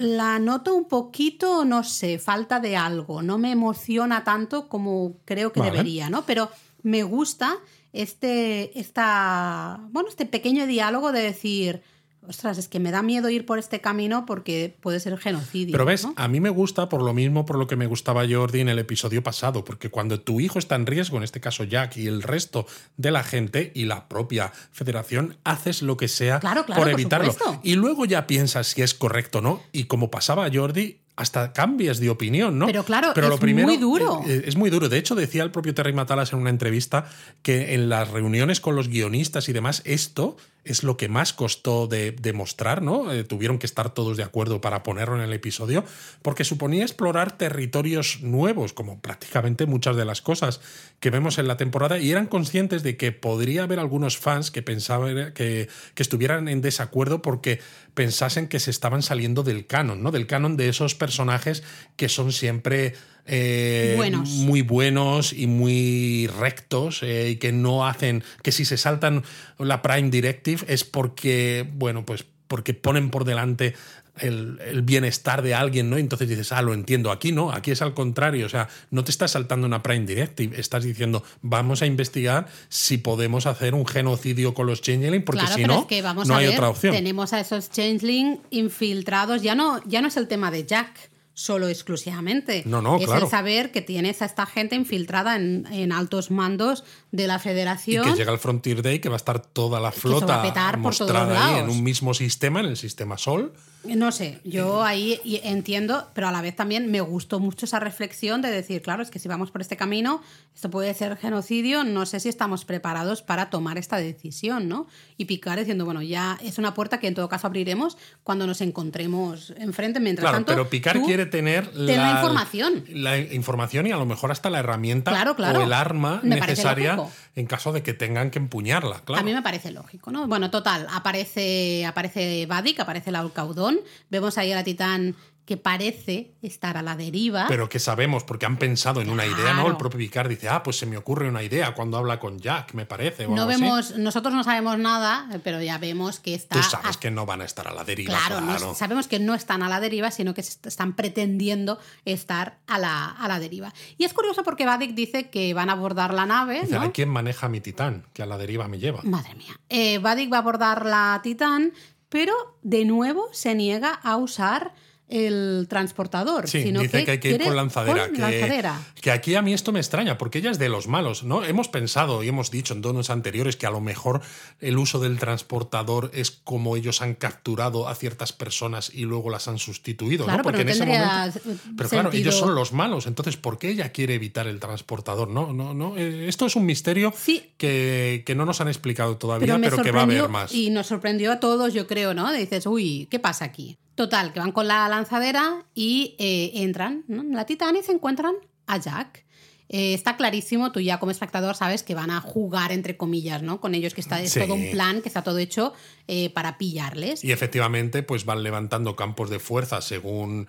Speaker 2: la noto un poquito, no sé, falta de algo. No me emociona tanto como creo que debería, ¿no? Pero me gusta este, esta, bueno, este pequeño diálogo de decir, ostras, es que me da miedo ir por este camino porque puede ser genocidio.
Speaker 1: Pero ves, a mí me gusta por lo mismo por lo que me gustaba Jordi en el episodio pasado, porque cuando tu hijo está en riesgo, en este caso Jack y el resto de la gente y la propia federación, haces lo que sea por evitarlo. y luego ya piensas si es correcto o no. Y como pasaba a Jordi, hasta cambias de opinión, ¿no?
Speaker 2: Pero claro, Pero es lo primero, muy duro.
Speaker 1: Eh, es, muy duro. De hecho, decía el propio Terry Matalas en una entrevista que en las reuniones con los guionistas y demás, esto es lo que más costó de demostrar, ¿no? Eh, tuvieron que estar todos de acuerdo para ponerlo en el episodio, porque suponía explorar territorios nuevos, como prácticamente muchas de las cosas que vemos en la temporada, y eran conscientes de que podría haber algunos fans que pensaban que, que estuvieran en desacuerdo porque pensasen que se estaban saliendo del canon, ¿no? Del canon de esos personajes que son siempre eh, muy buenos y muy rectos eh, y que no hacen, que si se saltan la Prime Directive es porque, bueno, pues porque ponen por delante el, el, bienestar de alguien, ¿no? Entonces dices, ah, lo entiendo. Aquí no, aquí es al contrario. O sea, no te estás saltando una Prime Directive, estás diciendo, vamos a investigar si podemos hacer un genocidio con los Changeling, porque si no, no hay otra opción.
Speaker 2: Tenemos a esos Changeling infiltrados, ya no, ya no es el tema de Jack solo exclusivamente.
Speaker 1: No, no,
Speaker 2: es
Speaker 1: claro.
Speaker 2: el saber que tienes a esta gente infiltrada en, en, altos mandos de la federación.
Speaker 1: Y que llega el Frontier Day, que va a estar toda la flota mostrada ahí en un mismo sistema, en el sistema Sol.
Speaker 2: No sé, yo ahí entiendo, pero a la vez también me gustó mucho esa reflexión de decir, claro, es que si vamos por este camino, esto puede ser genocidio, no sé si estamos preparados para tomar esta decisión, ¿no? Y picar diciendo, bueno, ya es una puerta que en todo caso abriremos cuando nos encontremos enfrente. Mientras
Speaker 1: claro,
Speaker 2: tanto,
Speaker 1: pero picar quiere tener
Speaker 2: la, la, información.
Speaker 1: La información y a lo mejor hasta la herramienta
Speaker 2: claro, claro.
Speaker 1: o el arma me necesaria en caso de que tengan que empuñarla, claro.
Speaker 2: A mí me parece lógico, ¿no? Bueno, total, aparece, aparece Vadik, aparece el Alcaudón, vemos ahí a la Titán que parece estar a la deriva.
Speaker 1: Pero que sabemos, porque han pensado en una idea, ¿no? El propio Picard dice, ah, pues se me ocurre una idea cuando habla con Jack, me parece.
Speaker 2: no vemos, nosotros no sabemos nada, pero ya vemos que está.
Speaker 1: Tú sabes a... que no van a estar a la deriva.
Speaker 2: Claro,
Speaker 1: claro.
Speaker 2: No, sabemos que no están a la deriva, sino que están pretendiendo estar a la, a la deriva. Y es curioso porque Vadik dice que van a abordar la nave.
Speaker 1: Dice,
Speaker 2: ¿no?
Speaker 1: ¿quién maneja mi titán? Que a la deriva me lleva.
Speaker 2: Madre mía. Eh, Vadik va a abordar la titán, pero de nuevo se niega a usar el transportador.
Speaker 1: Sí,
Speaker 2: sino
Speaker 1: dice
Speaker 2: que,
Speaker 1: que hay que ir con lanzadera.
Speaker 2: Con lanzadera.
Speaker 1: que aquí a mí esto me extraña, porque ella es de los malos, ¿no? Hemos pensado y hemos dicho en donos anteriores que a lo mejor el uso del transportador es como ellos han capturado a ciertas personas y luego las han sustituido,
Speaker 2: claro,
Speaker 1: ¿no? Porque
Speaker 2: pero
Speaker 1: en ese momento. Pero claro, ellos son los malos. Entonces, ¿por qué ella quiere evitar el transportador? No, no, no. Eh, Esto es un misterio
Speaker 2: sí.
Speaker 1: que, que, no nos han explicado todavía, pero, pero que va a haber más.
Speaker 2: Y nos sorprendió a todos, yo creo, ¿no? Dices, uy, ¿qué pasa aquí? Total, que van con la lanzadera y eh, entran ¿no? en la Titán y se encuentran a Jack. Eh, está clarísimo, tú ya como espectador sabes que van a jugar entre comillas, ¿no? Con ellos, que está es
Speaker 1: Sí.
Speaker 2: todo un plan, que está todo hecho eh, para pillarles.
Speaker 1: Y efectivamente, pues van levantando campos de fuerza según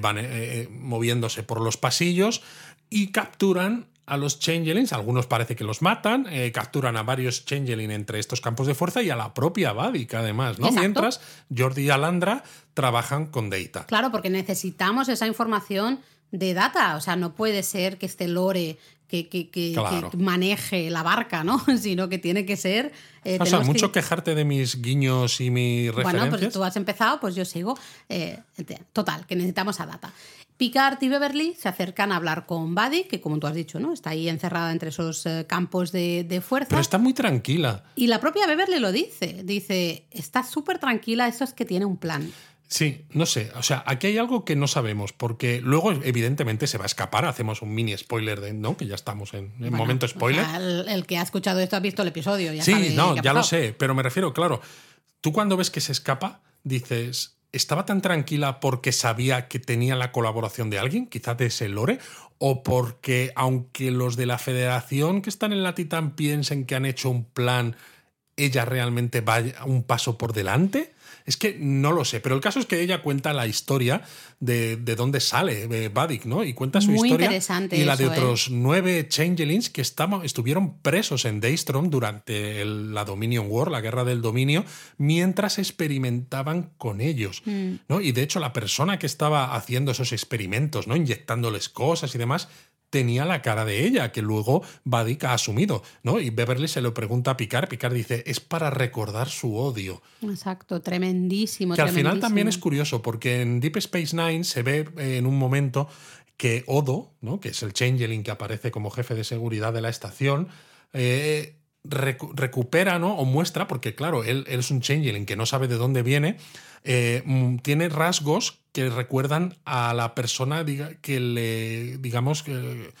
Speaker 1: van moviéndose por los pasillos y capturan a los Changelings, algunos parece que los matan, eh, capturan a varios Changeling entre estos campos de fuerza y a la propia Vadik, además, ¿no?
Speaker 2: Exacto.
Speaker 1: Mientras Jordi y Alandra trabajan con Data.
Speaker 2: Claro, porque necesitamos esa información de data. O sea, no puede ser que este lore que, que, que,
Speaker 1: Claro.
Speaker 2: que maneje la barca, ¿no? Sino que tiene que ser. eh,
Speaker 1: o sea,
Speaker 2: tenemos
Speaker 1: mucho
Speaker 2: que-
Speaker 1: quejarte de mis guiños y mis
Speaker 2: Bueno,
Speaker 1: referencias.
Speaker 2: pues tú has empezado, pues yo sigo. Eh, total, que necesitamos a Data. Picard y Beverly se acercan a hablar con Buddy, que como tú has dicho, ¿no? Está ahí encerrada entre esos eh, campos de, de fuerza.
Speaker 1: Pero está muy tranquila.
Speaker 2: Y la propia Beverly lo dice. Dice, está súper tranquila, eso es que tiene un plan.
Speaker 1: Sí, no sé. O sea, aquí hay algo que no sabemos, porque luego, evidentemente, se va a escapar. Hacemos un mini spoiler de, ¿no? Que ya estamos en, en
Speaker 2: Bueno,
Speaker 1: momento spoiler.
Speaker 2: o sea, el, el que ha escuchado esto ha visto el episodio. Ya
Speaker 1: Sí,
Speaker 2: sabe
Speaker 1: no, ya lo sé, pero me refiero, claro, tú cuando ves que se escapa, dices, ¿estaba tan tranquila porque sabía que tenía la colaboración de alguien, quizás de ese lore? ¿O porque, aunque los de la federación que están en la Titán piensen que han hecho un plan, ella realmente va un paso por delante? Es que no lo sé, pero el caso es que ella cuenta la historia de, de dónde sale eh, Vadik, ¿no? Y cuenta su
Speaker 2: Muy
Speaker 1: historia
Speaker 2: interesante
Speaker 1: y la de
Speaker 2: ¿eh?
Speaker 1: otros nueve Changelings que estaban, estuvieron presos en Daystrom durante el- la Dominion War, la guerra del dominio, mientras experimentaban con ellos.
Speaker 2: Mm.
Speaker 1: ¿no? Y de hecho, la persona que estaba haciendo esos experimentos, ¿no? inyectándoles cosas y demás, tenía la cara de ella, que luego Vadik ha asumido. ¿no? Y Beverly se lo pregunta a Picard. Picard dice: es para recordar su odio.
Speaker 2: Exacto, tremendísimo.
Speaker 1: Que al final también es curioso, porque en Deep Space Nine se ve eh, en un momento que Odo, ¿no? que es el Changeling que aparece como jefe de seguridad de la estación, eh, recu- recupera ¿no? o muestra, porque claro, él, es un Changeling que no sabe de dónde viene, eh, mm, tiene rasgos que recuerdan a la persona diga, que le, digamos, que,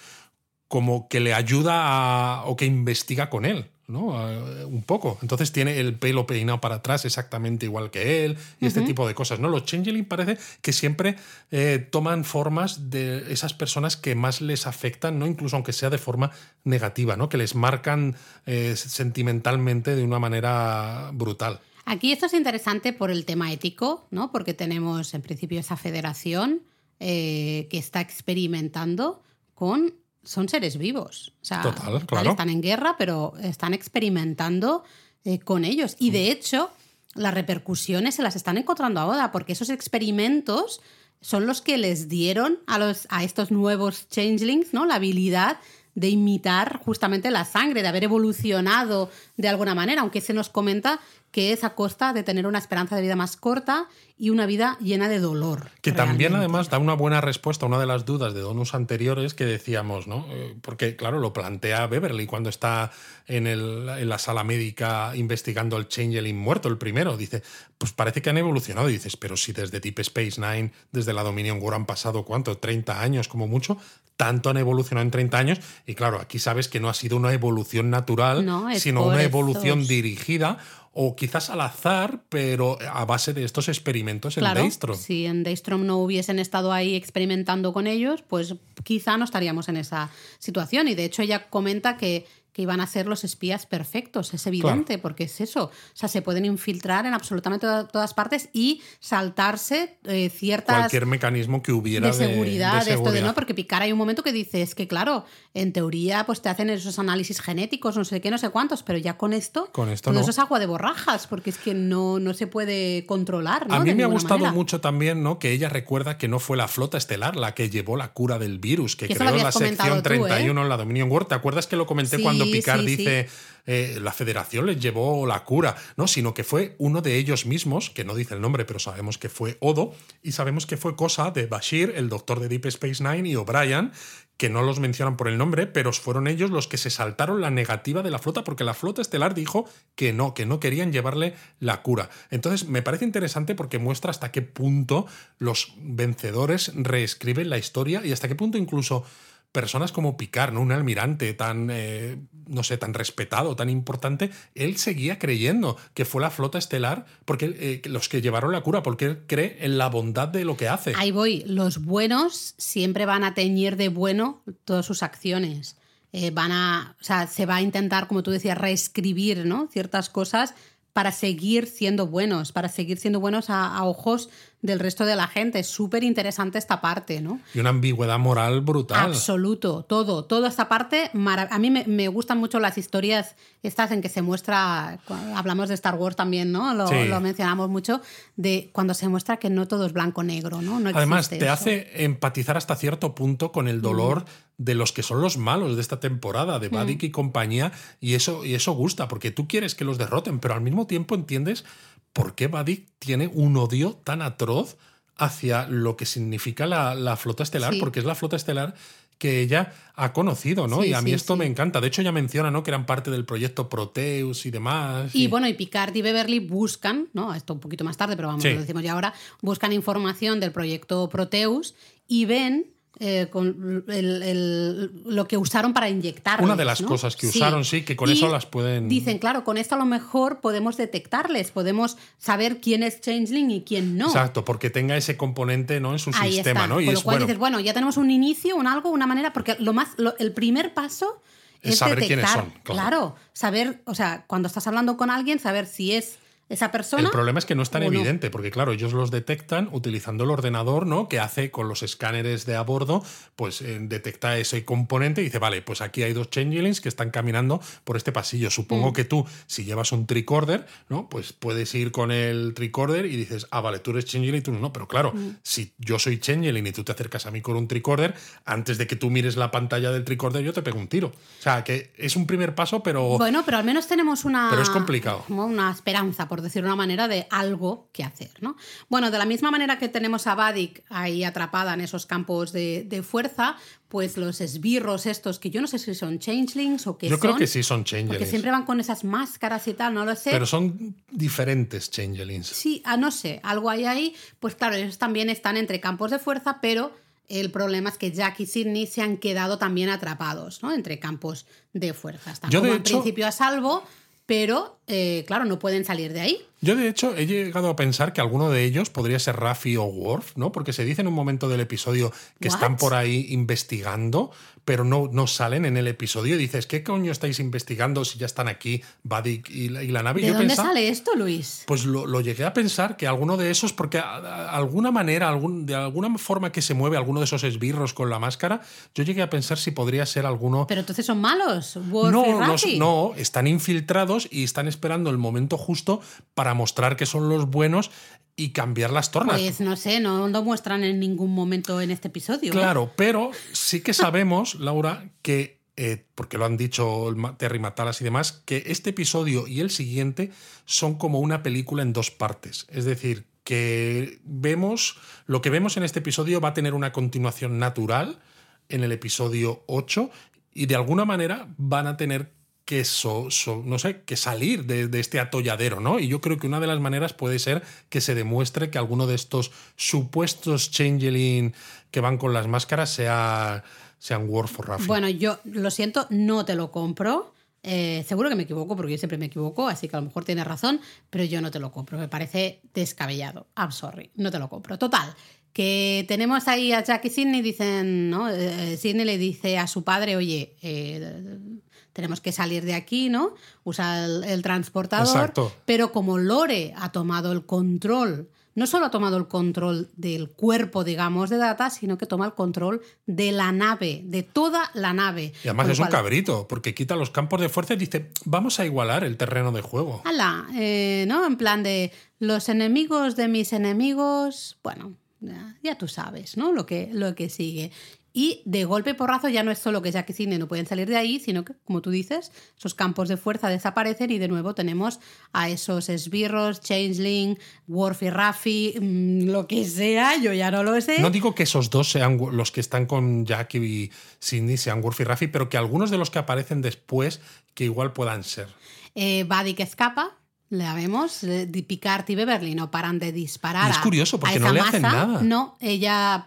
Speaker 1: como que le ayuda o que investiga con él. ¿No? Eh, un poco. Entonces tiene el pelo peinado para atrás exactamente igual que él y este tipo de cosas. ¿no? Los Changeling parece que siempre eh, toman formas de esas personas que más les afectan, ¿no? incluso aunque sea de forma negativa, ¿no? que les marcan eh, sentimentalmente de una manera brutal.
Speaker 2: Aquí esto es interesante por el tema ético, ¿no? Porque tenemos en principio esa federación eh, que está experimentando con. Son seres vivos. O sea,
Speaker 1: Total, claro.
Speaker 2: están en guerra, pero están experimentando eh, con ellos. Y de hecho, las repercusiones se las están encontrando ahora, porque esos experimentos son los que les dieron a, los, a estos nuevos changelings ¿no? la habilidad de imitar justamente la sangre, de haber evolucionado de alguna manera, aunque se nos comenta que es a costa de tener una esperanza de vida más corta y una vida llena de dolor.
Speaker 1: Que también además da una buena respuesta a una de las dudas de donos anteriores que decíamos, ¿no? Eh, Porque claro, lo plantea Beverly cuando está en, el- en la sala médica investigando el Changeling muerto, el primero. Dice, pues parece que han evolucionado. Y dices, pero si desde Deep Space Nine, desde la Dominion War han pasado, ¿cuánto? 30 años como mucho. Tanto han evolucionado en 30 años. Y claro, aquí sabes que no ha sido una evolución natural,
Speaker 2: No,
Speaker 1: sino una
Speaker 2: estos-
Speaker 1: evolución dirigida o quizás al azar, pero a base de estos experimentos en
Speaker 2: Claro,
Speaker 1: Daystrom.
Speaker 2: si en Daystrom no hubiesen estado ahí experimentando con ellos, pues quizá no estaríamos en esa situación. Y de hecho ella comenta que, que iban a ser los espías perfectos, es evidente, porque es eso. O sea, se pueden infiltrar en absolutamente to- todas partes y saltarse eh, ciertas
Speaker 1: cualquier mecanismo que hubiera
Speaker 2: de seguridad,
Speaker 1: de
Speaker 2: esto de
Speaker 1: seguridad.
Speaker 2: no, porque picar hay un momento que dices que claro, en teoría pues te hacen esos análisis genéticos, no sé qué, no sé cuántos, pero ya con esto,
Speaker 1: Con esto
Speaker 2: todo
Speaker 1: no.
Speaker 2: eso es agua de borrajas, porque es que no, no se puede controlar. ¿no?
Speaker 1: A mí
Speaker 2: De
Speaker 1: me ha gustado
Speaker 2: manera.
Speaker 1: mucho también, ¿no? Que ella recuerda que no fue la flota estelar la que llevó la cura del virus, que creó la sección
Speaker 2: tú, ¿eh?
Speaker 1: 31 en la Dominion War. ¿Te acuerdas que lo comenté
Speaker 2: Sí,
Speaker 1: cuando Picard dice eh, la Federación les llevó la cura? No, sino que fue uno de ellos mismos, que no dice el nombre, pero sabemos que fue Odo, y sabemos que fue cosa de Bashir, el doctor de Deep Space Nine, y O'Brien, que no los mencionan por el nombre, pero fueron ellos los que se saltaron la negativa de la flota, porque la flota estelar dijo que no, que no querían llevarle la cura. Entonces, me parece interesante porque muestra hasta qué punto los vencedores reescriben la historia y hasta qué punto incluso personas como Picard, ¿no? un almirante tan, eh, no sé, tan respetado, tan importante, él seguía creyendo que fue la flota estelar porque eh, los que llevaron la cura, porque él cree en la bondad de lo que hace.
Speaker 2: Ahí voy. Los buenos siempre van a teñir de bueno todas sus acciones. Eh, van a, o sea, se va a intentar, como tú decías, reescribir ¿no? ciertas cosas para seguir siendo buenos, para seguir siendo buenos a, a ojos del resto de la gente. Es súper interesante esta parte, ¿no?
Speaker 1: Y una ambigüedad moral brutal.
Speaker 2: Absoluto, todo, toda esta parte. A mí me, me gustan mucho las historias estas en que se muestra, hablamos de Star Wars también, ¿no? Lo,
Speaker 1: Sí.
Speaker 2: lo mencionamos mucho, de cuando se muestra que no todo es blanco-negro, ¿no? No
Speaker 1: Además, te
Speaker 2: eso.
Speaker 1: hace empatizar hasta cierto punto con el dolor de los que son los malos de esta temporada, de Vadik y compañía, y eso, y eso gusta, porque tú quieres que los derroten, pero al mismo tiempo entiendes por qué Vadik tiene un odio tan atroz hacia lo que significa la, la flota estelar,
Speaker 2: Sí.
Speaker 1: porque es la flota estelar que ella ha conocido, ¿no?
Speaker 2: Sí,
Speaker 1: y a mí
Speaker 2: sí,
Speaker 1: esto
Speaker 2: sí.
Speaker 1: me encanta. De hecho, ella menciona, ¿no? Que eran parte del proyecto Proteus y demás.
Speaker 2: Y bueno, y Picard y Beverly buscan, ¿no? Esto un poquito más tarde, pero vamos, lo decimos ya ahora, buscan información del proyecto Proteus y ven eh, con el- el- lo que usaron para inyectar.
Speaker 1: Una de las cosas que usaron, sí, que con eso las pueden-
Speaker 2: Dicen, claro, con esto a lo mejor podemos detectarles, podemos saber quién es Changeling y quién no.
Speaker 1: Exacto, porque tenga ese componente ¿no? en su
Speaker 2: Ahí
Speaker 1: sistema,
Speaker 2: está.
Speaker 1: ¿no? Y
Speaker 2: Con lo
Speaker 1: es
Speaker 2: cual
Speaker 1: bueno.
Speaker 2: dices, bueno, ya tenemos un inicio, un algo, una manera, porque lo más, lo- el primer paso
Speaker 1: Es
Speaker 2: es,
Speaker 1: saber quiénes
Speaker 2: detectar,
Speaker 1: son, claro.
Speaker 2: saber, o sea, cuando estás hablando con alguien, saber si es esa persona.
Speaker 1: El problema es que no es tan
Speaker 2: no.
Speaker 1: evidente, porque claro, ellos los detectan utilizando el ordenador, ¿no? Que hace con los escáneres de a bordo, pues eh, detecta ese componente y dice, vale, pues aquí hay dos changelings que están caminando por este pasillo. Supongo
Speaker 2: Mm.
Speaker 1: que tú, si llevas un tricorder, ¿no? Pues puedes ir con el tricorder y dices, ah, vale, tú eres changeling y tú no. Pero claro,
Speaker 2: Mm.
Speaker 1: si yo soy changeling y tú te acercas a mí con un tricorder, antes de que tú mires la pantalla del tricorder, yo te pego un tiro. O sea, que es un primer paso, pero
Speaker 2: Bueno, pero al menos tenemos una.
Speaker 1: Pero es complicado.
Speaker 2: como una esperanza, por decir una manera, de algo que hacer, ¿no? Bueno, de la misma manera que tenemos a Vadik ahí atrapada en esos campos de, de fuerza, pues los esbirros estos, que yo no sé si son changelings o qué
Speaker 1: yo
Speaker 2: son.
Speaker 1: creo que sí son
Speaker 2: Porque
Speaker 1: changelings.
Speaker 2: siempre van con esas máscaras y tal, no lo sé.
Speaker 1: Pero son diferentes changelings.
Speaker 2: Sí, ah, no sé, algo hay ahí. Pues claro, ellos también están entre campos de fuerza, pero el problema es que Jack y Sidney se han quedado también atrapados, ¿no? Entre campos de fuerza. Están
Speaker 1: Yo, de
Speaker 2: al
Speaker 1: hecho-
Speaker 2: principio a salvo, pero eh, claro, no pueden salir de ahí.
Speaker 1: Yo, de hecho, he llegado a pensar que alguno de ellos podría ser Raffi o Worf, ¿no? Porque se dice en un momento del episodio que
Speaker 2: What?
Speaker 1: están por ahí investigando, pero no, no salen en el episodio. Y dices, ¿qué coño estáis investigando si ya están aquí Vadik y, la- y la nave?
Speaker 2: ¿De
Speaker 1: Yo
Speaker 2: dónde
Speaker 1: pensaba-
Speaker 2: sale esto, Luis?
Speaker 1: Pues lo, lo llegué a pensar que alguno de esos, porque a- a- alguna manera, algún, de alguna forma que se mueve alguno de esos esbirros con la máscara, yo llegué a pensar si podría ser alguno
Speaker 2: Pero entonces son malos, Worf y
Speaker 1: no, no,
Speaker 2: Raffi.
Speaker 1: no, están infiltrados y están esperando el momento justo para mostrar que son los buenos y cambiar las tornas.
Speaker 2: Pues no sé, no lo muestran en ningún momento en este episodio. ¿eh?
Speaker 1: Claro, pero sí que sabemos, Laura, que, eh, porque lo han dicho Terry Matalas y demás, que este episodio y el siguiente son como una película en dos partes. Es decir, que vemos, lo que vemos en este episodio va a tener una continuación natural en el episodio 8 y de alguna manera van a tener que, so- no sé, que salir de, este atolladero, ¿no? Y yo creo que una de las maneras puede ser que se demuestre que alguno de estos supuestos changeling que van con las máscaras sea, sean Worf o Raffi.
Speaker 2: Bueno, yo lo siento, no te lo compro. Eh, seguro que me equivoco, porque yo siempre me equivoco, así que a lo mejor tienes razón, pero yo no te lo compro. Me parece descabellado. I'm sorry, no te lo compro. Total, que tenemos ahí a Jack y Sidney, dicen, ¿no? Eh, Sidney le dice a su padre, oye, eh, tenemos que salir de aquí, ¿no? Usa el, el transportador.
Speaker 1: Exacto.
Speaker 2: Pero como Lore ha tomado el control, no solo ha tomado el control del cuerpo, digamos, de Data, sino que toma el control de la nave, de toda la nave.
Speaker 1: y además
Speaker 2: Con
Speaker 1: es un cabrito, porque quita los campos de fuerza y dice, vamos a igualar el terreno de juego.
Speaker 2: Ala, eh, ¿no? En plan de los enemigos de mis enemigos, bueno, ya, ya tú sabes, ¿no? Lo que, lo que sigue. Y de golpe y porrazo ya no es solo que Jack y Sidney no pueden salir de ahí, sino que, como tú dices, esos campos de fuerza desaparecen y de nuevo tenemos a esos esbirros, Changeling, Worf y Raffi, mm, lo que sea, yo ya no lo sé.
Speaker 1: No digo que esos dos sean los que están con Jack y Cindy, sean Worf y Raffi, pero que algunos de los que aparecen después que igual puedan ser.
Speaker 2: Eh, Buddy que escapa, la vemos, de Picard y Beverly no paran de disparar.
Speaker 1: Y es curioso, porque no le hacen
Speaker 2: masa.
Speaker 1: nada.
Speaker 2: No, ella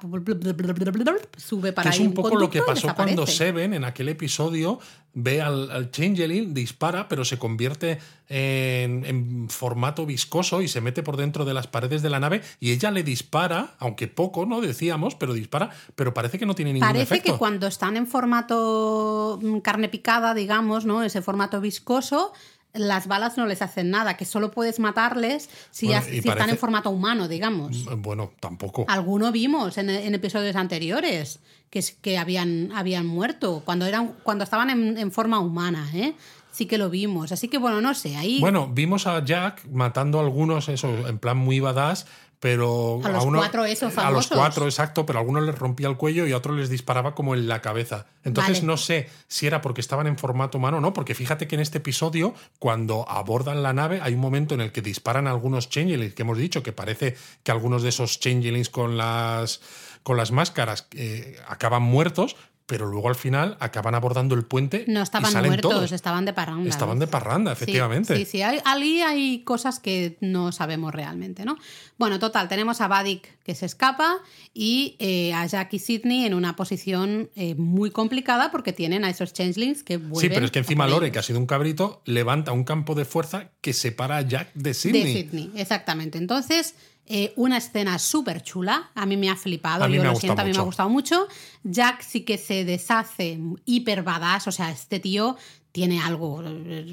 Speaker 2: sube para
Speaker 1: Que es un poco lo que pasó cuando. Seven en aquel episodio ve al, al Changeling, dispara, pero se convierte en, en formato viscoso y se mete por dentro de las paredes de la nave y ella le dispara, aunque poco, ¿no? Decíamos, pero dispara, pero parece que no tiene ningún
Speaker 2: Parece
Speaker 1: efecto.
Speaker 2: que cuando están en formato mm, carne picada, digamos, ¿no? Ese formato viscoso, las balas no les hacen nada, que solo puedes matarles si,
Speaker 1: Bueno,
Speaker 2: ya- están en formato humano, digamos.
Speaker 1: Bueno, tampoco.
Speaker 2: Alguno vimos en, en episodios anteriores que, que habían, habían muerto cuando, eran, cuando estaban en, en forma humana, ¿eh? Sí que lo vimos. Así que bueno, no sé, ahí
Speaker 1: Bueno, vimos a Jack matando a algunos, eso, en plan muy badass, pero
Speaker 2: A los
Speaker 1: uno-
Speaker 2: cuatro esos
Speaker 1: A los cuatro, exacto, pero a algunos les rompía el cuello y a otros les disparaba como en la cabeza. Entonces
Speaker 2: Vale.
Speaker 1: no sé si era porque estaban en formato humano o no, porque fíjate que en este episodio, cuando abordan la nave, hay un momento en el que disparan a algunos changelings, que hemos dicho que parece que algunos de esos changelings con las, con las máscaras eh, acaban muertos, pero luego al final acaban abordando el puente
Speaker 2: no
Speaker 1: y
Speaker 2: estaban
Speaker 1: salen
Speaker 2: muertos,
Speaker 1: todos.
Speaker 2: estaban de parranda.
Speaker 1: Estaban de parranda,
Speaker 2: Sí,
Speaker 1: efectivamente.
Speaker 2: Sí, sí, hay, ahí hay cosas que no sabemos realmente, ¿no? Bueno, total, tenemos a Vadik que se escapa y eh, a Jack y Sidney en una posición eh, muy complicada porque tienen a esos changelings que vuelven.
Speaker 1: Sí, pero es que encima Lore, que ha sido un cabrito, levanta un campo de fuerza que separa a Jack de Sidney.
Speaker 2: De Sydney, exactamente. Entonces, eh, una escena súper chula. A mí me ha flipado.
Speaker 1: A mí
Speaker 2: Yo
Speaker 1: me
Speaker 2: lo siento, a mí me ha
Speaker 1: mucho.
Speaker 2: gustado mucho. Jack sí que se deshace hiper badass. O sea, este tío tiene algo,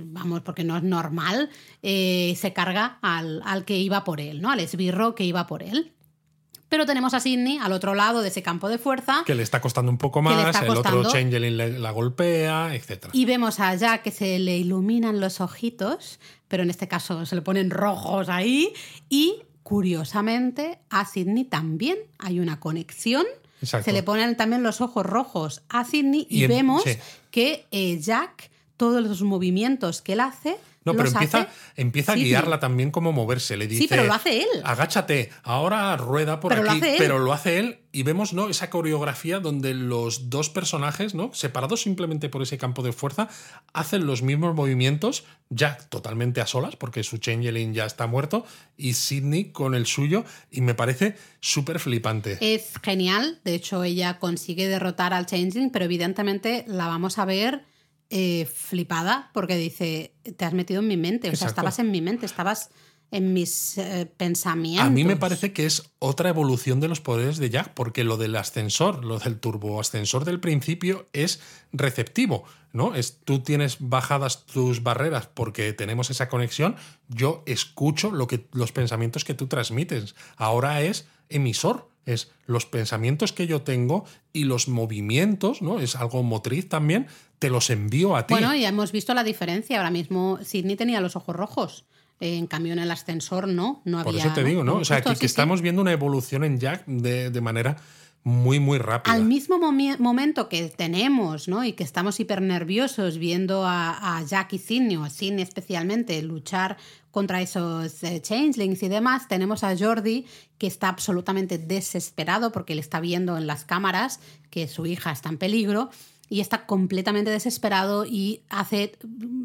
Speaker 2: vamos, porque no es normal. eh, se carga al, al que iba por él, ¿no? Al esbirro que iba por él. Pero tenemos a Sidney al otro lado de ese campo de fuerza.
Speaker 1: Que le está costando un poco más, el otro. Changeling le- la golpea, etc.
Speaker 2: Y vemos a Jack que se le iluminan los ojitos, pero en este caso se le ponen rojos ahí. Y curiosamente a Sidney también hay una conexión.
Speaker 1: Exacto.
Speaker 2: Se le ponen también los ojos rojos a Sidney y,
Speaker 1: Y en-
Speaker 2: vemos
Speaker 1: sí.
Speaker 2: que eh, Jack, todos los movimientos que él hace,
Speaker 1: No, pero empieza,
Speaker 2: hace
Speaker 1: empieza a guiarla también como moverse. Le dice,
Speaker 2: pero lo hace él.
Speaker 1: Agáchate, ahora rueda por
Speaker 2: Pero
Speaker 1: aquí. Pero lo hace él y vemos ¿no? esa coreografía donde los dos personajes, ¿no? separados simplemente por ese campo de fuerza, hacen los mismos movimientos, Jack totalmente a solas, porque su Changeling ya está muerto, y Sidney con el suyo, y me parece súper flipante.
Speaker 2: Es genial, de hecho ella consigue derrotar al Changeling, pero evidentemente la vamos a ver eh, flipada porque dice, te has metido en mi mente, o sea,
Speaker 1: Exacto.
Speaker 2: estabas en mi mente, estabas en mis eh, pensamientos.
Speaker 1: A mí me parece que es otra evolución de los poderes de Jack, porque lo del ascensor, lo del turboascensor del principio es receptivo, ¿no? Es tú tienes bajadas tus barreras porque tenemos esa conexión, yo escucho lo que los pensamientos que tú transmites. Ahora es emisor, es los pensamientos que yo tengo y los movimientos, ¿no? Es algo motriz también, te los envío a ti.
Speaker 2: Bueno, ya hemos visto la diferencia. Ahora mismo Sidney tenía los ojos rojos. En cambio, en el ascensor no, no había.
Speaker 1: Por eso te digo, ¿no? O sea, que, estamos viendo una evolución en Jack de, de manera muy, muy rápida.
Speaker 2: Al mismo momento que tenemos, ¿no? Y que estamos hiper nerviosos viendo a, a Jack y Sidney, o a Sidney especialmente, luchar contra esos eh, changelings y demás, tenemos a Jordi que está absolutamente desesperado porque le está viendo en las cámaras que su hija está en peligro y está completamente desesperado y hace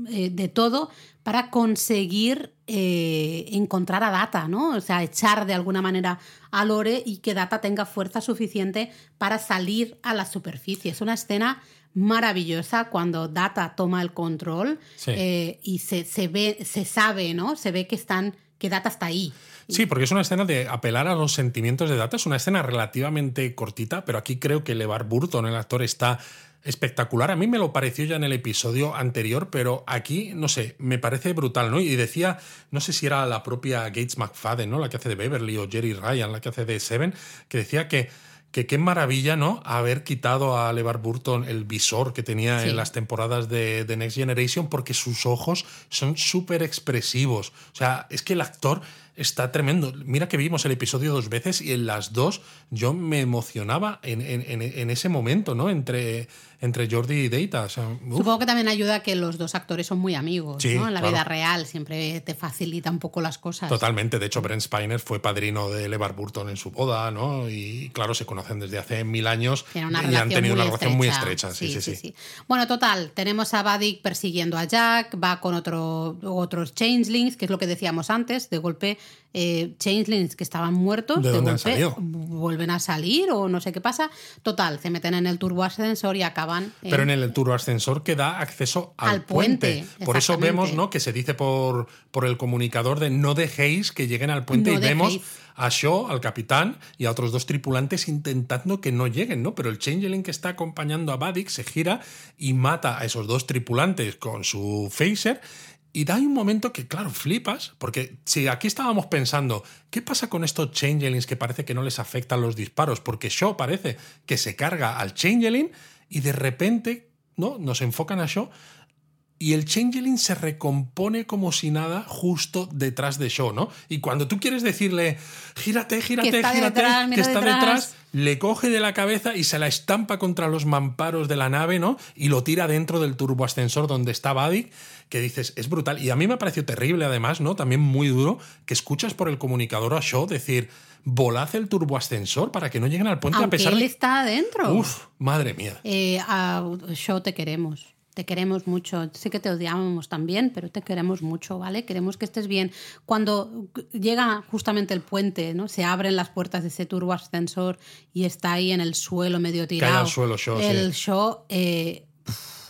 Speaker 2: eh, de todo para conseguir eh, encontrar a Data, ¿no? O sea, echar de alguna manera a Lore y que Data tenga fuerza suficiente para salir a la superficie. Es una escena maravillosa cuando Data toma el control eh, y se, se, ve, se sabe, ¿no? Se ve que están, que Data está ahí.
Speaker 1: Sí, porque es una escena de apelar a los sentimientos de Data. Es una escena relativamente cortita, pero aquí creo que LeVar Burton, el actor, está espectacular. A mí me lo pareció ya en el episodio anterior, pero aquí, no sé, me parece brutal, ¿no? Y decía, no sé si era la propia Gates McFadden, ¿no? La que hace de Beverly o Jerry Ryan, la que hace de Seven, que decía que que qué maravilla, ¿no? Haber quitado a LeVar Burton el visor que tenía en las temporadas de, de, Next Generation porque sus ojos son súper expresivos. O sea, es que el actor está tremendo. Mira que vimos el episodio dos veces y en las dos yo me emocionaba en, en, ese momento, ¿no? Entre, entre Jordi y Data.
Speaker 2: Supongo que también ayuda que los dos actores son muy amigos, ¿no? En la vida real siempre te facilita un poco las cosas.
Speaker 1: Totalmente. De hecho, Brent Spiner fue padrino de LeVar Burton en su boda, ¿no? Y claro, se conocen desde hace mil años y han tenido una relación muy estrecha. Sí sí, sí
Speaker 2: Bueno, total, tenemos a Vadik persiguiendo a Jack, va con otro, otros changelings, que es lo que decíamos antes, de golpe eh, changelings que estaban muertos,
Speaker 1: de, golpe
Speaker 2: vuelven a salir o no sé qué pasa. Total, se meten en el turbo ascensor y acaban.
Speaker 1: Pero en el turbo ascensor que da acceso al, puente. Por eso vemos ¿no? que se dice por, por el comunicador de no dejéis que lleguen al puente y vemos a Shaw, al capitán, y a otros dos tripulantes intentando que no lleguen, ¿no? Pero el Changeling que está acompañando a Vadik se gira y mata a esos dos tripulantes con su phaser y da un momento que, claro, flipas, porque si aquí estábamos pensando, ¿qué pasa con estos changelings que parece que no les afectan los disparos? Porque Shaw parece que se carga al changeling y de repente, ¿no? Nos enfocan a Shaw y el Changeling se recompone como si nada justo detrás de Shaw, ¿no? Y cuando tú quieres decirle, gírate, gírate, gírate, que está detrás. le coge de la cabeza y se la estampa contra los mamparos de la nave, ¿no? Y lo tira dentro del turboascensor donde está Vadik, que dices, es brutal. Y a mí me ha parecido terrible, además, ¿no? También muy duro, que escuchas por el comunicador a Shaw decir, volad el turboascensor para que no lleguen al puente
Speaker 2: a
Speaker 1: pesar
Speaker 2: él está adentro.
Speaker 1: Uf, madre mía.
Speaker 2: Eh, a Shaw te queremos te queremos mucho. Sé que te odiamos también, pero te queremos mucho, ¿vale? Queremos que estés bien. Cuando llega justamente el puente, ¿no? Se abren las puertas de ese turbo ascensor y está ahí en el suelo medio tirado.
Speaker 1: Cae al suelo show,
Speaker 2: El show. Eh,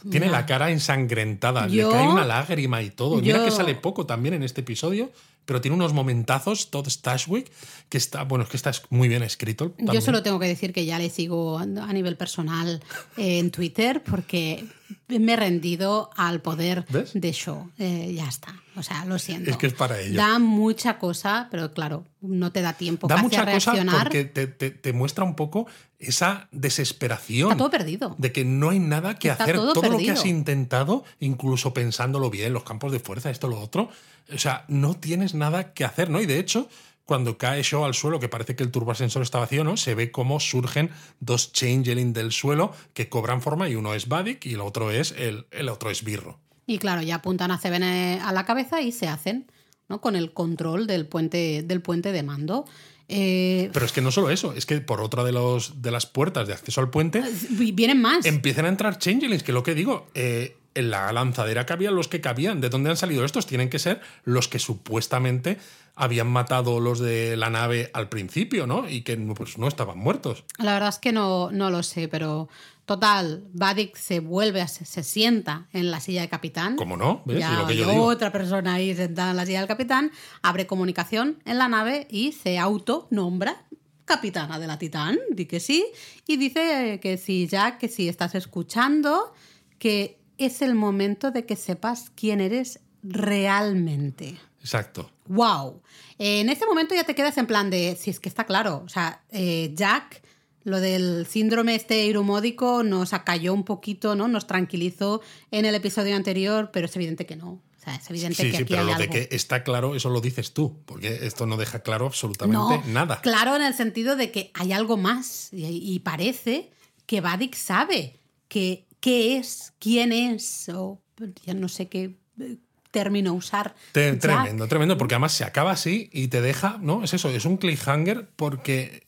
Speaker 1: Tiene la cara ensangrentada, le cae una lágrima y todo. Mira que sale poco también en este episodio pero tiene unos momentazos, todo Stashwick, que está, bueno, es que está muy bien escrito.
Speaker 2: Yo solo tengo que decir que ya le sigo a nivel personal en Twitter porque me he rendido al poder de show. Eh, ya está. O sea, lo siento.
Speaker 1: Es que es para ello.
Speaker 2: Da mucha cosa, pero claro, no te da tiempo
Speaker 1: da
Speaker 2: casi
Speaker 1: mucha
Speaker 2: a reaccionar.
Speaker 1: Cosa porque te, te, te, muestra un poco esa desesperación.
Speaker 2: Está todo perdido.
Speaker 1: De que no hay nada que hacer. Todo, lo que has intentado, incluso pensándolo bien, los campos de fuerza, esto, lo otro, o sea, no tienes nada que hacer, ¿no? Y de hecho, cuando cae Shaw al suelo, que parece que el turboascensor está vacío, ¿no? Se ve cómo surgen dos changeling del suelo que cobran forma y uno es Vadik y el otro es el, el otro es Birro.
Speaker 2: Y claro, ya apuntan a Seven a la cabeza y se hacen, ¿no? Con el control del puente, del puente de mando. Eh,
Speaker 1: Pero es que no solo eso, es que por otra de, los, de las puertas de acceso al puente.
Speaker 2: Vienen más.
Speaker 1: Empiezan a entrar changelings, que lo que digo. Eh, en la lanzadera cabían los que cabían. ¿De dónde han salido estos? Tienen que ser los que supuestamente habían matado los de la nave al principio, ¿no? Y que pues, no estaban muertos.
Speaker 2: La verdad es que no, no lo sé, pero total, Vadik se vuelve, a, se, sienta en la silla de capitán.
Speaker 1: ¿Cómo no?
Speaker 2: ¿Ves? Ya, lo que yo otra persona ahí sentada en la silla del capitán, abre comunicación en la nave y se autonombra capitana de la Titán, di que sí, y dice que si ya, que si estás escuchando, que es el momento de que sepas quién eres realmente.
Speaker 1: Exacto.
Speaker 2: ¡Wow! en este momento ya te quedas en plan de, si es que está claro, o sea, eh, Jack lo del síndrome este irumódico nos acalló un poquito, ¿no? Nos tranquilizó en el episodio anterior, pero es evidente que no. O sea, es evidente
Speaker 1: Sí,
Speaker 2: que
Speaker 1: sí,
Speaker 2: aquí
Speaker 1: pero
Speaker 2: hay
Speaker 1: lo
Speaker 2: algo.
Speaker 1: de que está claro, eso lo dices tú, porque esto no deja claro absolutamente
Speaker 2: No,
Speaker 1: nada.
Speaker 2: Claro, en el sentido de que hay algo más y, y parece que Vadik sabe que, qué es, quién es, o ya no sé qué eh, término usar.
Speaker 1: Te- tremendo, tremendo, porque además se acaba así y te deja, ¿no? Es eso, es un cliffhanger porque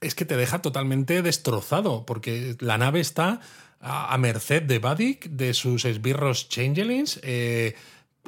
Speaker 1: es que te deja totalmente destrozado, porque la nave está a, a merced de Vadik, de sus esbirros changelings. eh,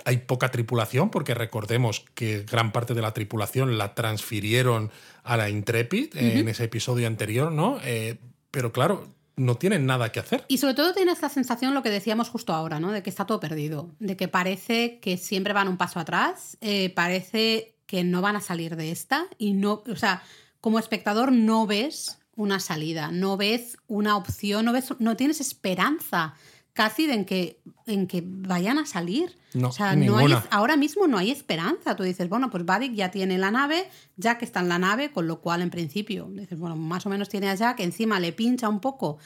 Speaker 1: hay poca tripulación, porque recordemos que gran parte de la tripulación la transfirieron a la Intrepid eh, en ese episodio anterior, ¿no? Eh, pero claro, no tienen nada que hacer.
Speaker 2: Y sobre todo tienes la sensación, lo que decíamos justo ahora, ¿no? De que está todo perdido, de que parece que siempre van un paso atrás, eh, parece que no van a salir de esta y no, o sea, como espectador no ves una salida, no ves una opción, no ves, no tienes esperanza casi de en que, en que vayan a salir.
Speaker 1: No,
Speaker 2: o sea, no hay, ahora mismo no hay esperanza. Tú dices, bueno, pues Vadik ya tiene la nave, Jack está en la nave, con lo cual en principio, dices, bueno, más o menos tiene a Jack, encima le pincha un poco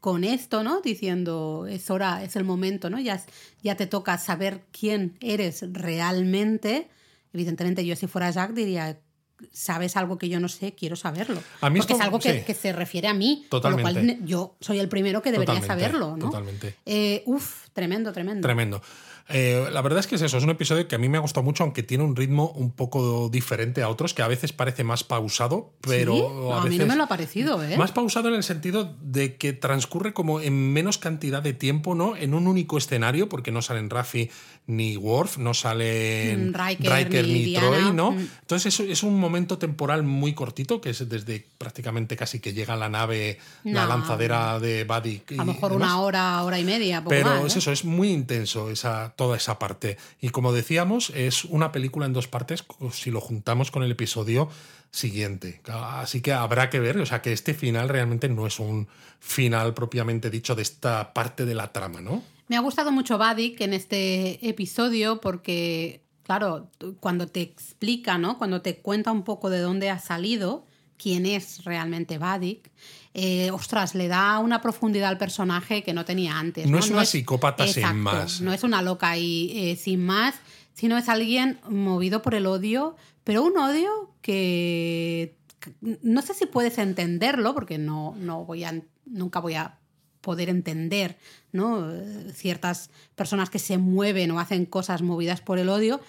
Speaker 2: con esto, ¿no? Diciendo, es hora, es el momento, ¿no? Ya, ya te toca saber quién eres realmente. Evidentemente, yo si fuera Jack diría, ¿sabes algo que yo no sé? Quiero saberlo.
Speaker 1: A mí
Speaker 2: Porque
Speaker 1: esto-
Speaker 2: es algo que,
Speaker 1: sí.
Speaker 2: que se refiere a mí.
Speaker 1: Totalmente.
Speaker 2: Con lo cual yo soy el primero que debería
Speaker 1: Totalmente,
Speaker 2: saberlo, ¿no?
Speaker 1: totalmente.
Speaker 2: Eh, uf, tremendo, tremendo.
Speaker 1: Tremendo. Eh, la verdad es que es eso, es un episodio que a mí me ha gustado mucho, aunque tiene un ritmo un poco diferente a otros, que a veces parece más pausado, pero
Speaker 2: ¿Sí?
Speaker 1: a,
Speaker 2: a mí no me lo ha parecido, ¿eh?
Speaker 1: más pausado en el sentido de que transcurre como en menos cantidad de tiempo, ¿no? En un único escenario, porque no salen Raffi ni Worf, no salen
Speaker 2: Mm, Riker ni.
Speaker 1: Troy, ¿no?
Speaker 2: Mm.
Speaker 1: Entonces es, es un momento temporal muy cortito, que es desde prácticamente casi que llega la nave, la lanzadera de Buddy.
Speaker 2: A lo mejor
Speaker 1: demás.
Speaker 2: una hora, hora y media. Poco
Speaker 1: Pero
Speaker 2: más,
Speaker 1: es
Speaker 2: ¿eh?
Speaker 1: eso, es muy intenso esa, toda esa parte. Y como decíamos, es una película en dos partes si lo juntamos con el episodio siguiente. Así que habrá que ver, o sea, que este final realmente no es un final propiamente dicho de esta parte de la trama, ¿no?
Speaker 2: Me ha gustado mucho Vadik en este episodio porque, claro, cuando te explica, ¿no? Cuando te cuenta un poco de dónde ha salido, quién es realmente Vadik, eh, ostras, le da una profundidad al personaje que no tenía antes.
Speaker 1: No
Speaker 2: No,
Speaker 1: es una psicópata sin más.
Speaker 2: No es una loca y eh, sin más, sino es alguien movido por el odio, pero un odio que no sé si puedes entenderlo, porque no, no voy a, nunca voy a poder entender ¿no? Eh, ciertas personas que se mueven o hacen cosas movidas por el odio,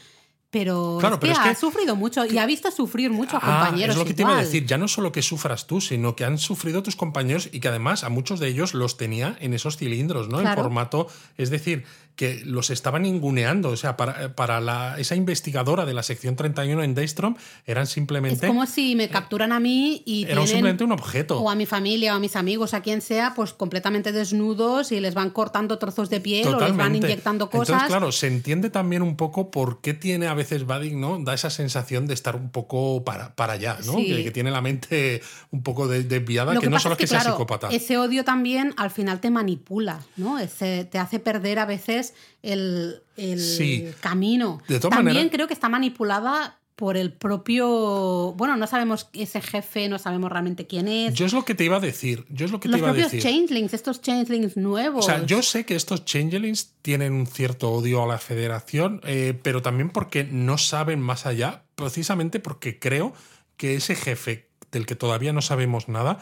Speaker 2: pero,
Speaker 1: Claro,
Speaker 2: es
Speaker 1: pero
Speaker 2: que
Speaker 1: es
Speaker 2: ha
Speaker 1: que-
Speaker 2: sufrido mucho y ha visto sufrir mucho a
Speaker 1: Ah,
Speaker 2: compañeros.
Speaker 1: es lo que te iba a decir, ya no solo que sufras tú, sino que han sufrido tus compañeros y que además a muchos de ellos los tenía en esos cilindros, ¿no? En formato, es decir, que los estaban ninguneando, o sea, para, para la, esa investigadora de la sección 31 en Daystrom eran
Speaker 2: Es
Speaker 1: simplemente,
Speaker 2: como si me capturan a mí y tienen,
Speaker 1: simplemente un objeto.
Speaker 2: o a mi familia o a mis amigos, a quien sea, pues completamente desnudos y les van cortando trozos de piel o les van inyectando cosas.
Speaker 1: Entonces, claro, se entiende también un poco por qué tiene a veces Vadik, ¿no? Da esa sensación de estar un poco para, para allá, ¿no?
Speaker 2: Sí.
Speaker 1: Que, que tiene la mente un poco de- desviada,
Speaker 2: Lo
Speaker 1: que, no solo
Speaker 2: es que,
Speaker 1: que sea
Speaker 2: claro,
Speaker 1: psicópata.
Speaker 2: Ese odio también al final te manipula, ¿no? Ese- te hace perder a veces el, el
Speaker 1: Sí.
Speaker 2: camino.
Speaker 1: De todas
Speaker 2: también
Speaker 1: maneras-
Speaker 2: creo que está manipulada por el propio. Bueno, no sabemos ese jefe, no sabemos realmente quién es.
Speaker 1: Yo es lo que te iba a decir. Yo es lo que
Speaker 2: Los
Speaker 1: te iba a
Speaker 2: propios
Speaker 1: decir.
Speaker 2: changelings, estos changelings nuevos.
Speaker 1: O sea, yo sé que estos changelings tienen un cierto odio a la federación, eh, pero también porque no saben más allá, precisamente porque creo que ese jefe del que todavía no sabemos nada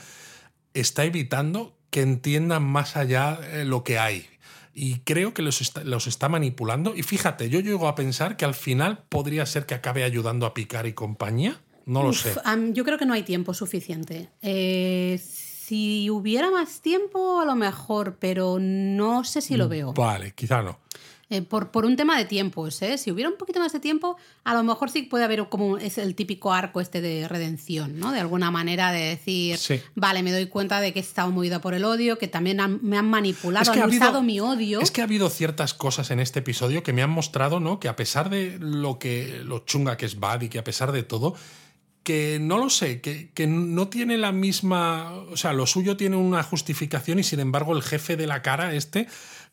Speaker 1: está evitando que entiendan más allá eh, lo que hay. Y creo que los está, los está manipulando. Y fíjate, yo llego a pensar que al final podría ser que acabe ayudando a Picar y compañía. No lo
Speaker 2: Uf,
Speaker 1: sé.
Speaker 2: yo creo que no hay tiempo suficiente. Eh, si hubiera más tiempo, a lo mejor, pero no sé si
Speaker 1: Mm.
Speaker 2: lo veo.
Speaker 1: Vale, quizá no.
Speaker 2: Eh, por, por un tema de tiempos, ¿eh? Si hubiera un poquito más de tiempo, a lo mejor sí puede haber como es el típico arco este de redención, ¿no? De alguna manera de decir,
Speaker 1: Sí.
Speaker 2: vale, me doy cuenta de que he estado movida por el odio, que también han- me han manipulado,
Speaker 1: Es que
Speaker 2: han
Speaker 1: ha habido-
Speaker 2: usado mi odio.
Speaker 1: Es que ha habido ciertas cosas en este episodio que me han mostrado, ¿no? Que a pesar de lo que lo chunga que es Buddy, que a pesar de todo, que no lo sé, que, que no tiene la misma. O sea, lo suyo tiene una justificación y sin embargo el jefe de la cara, este,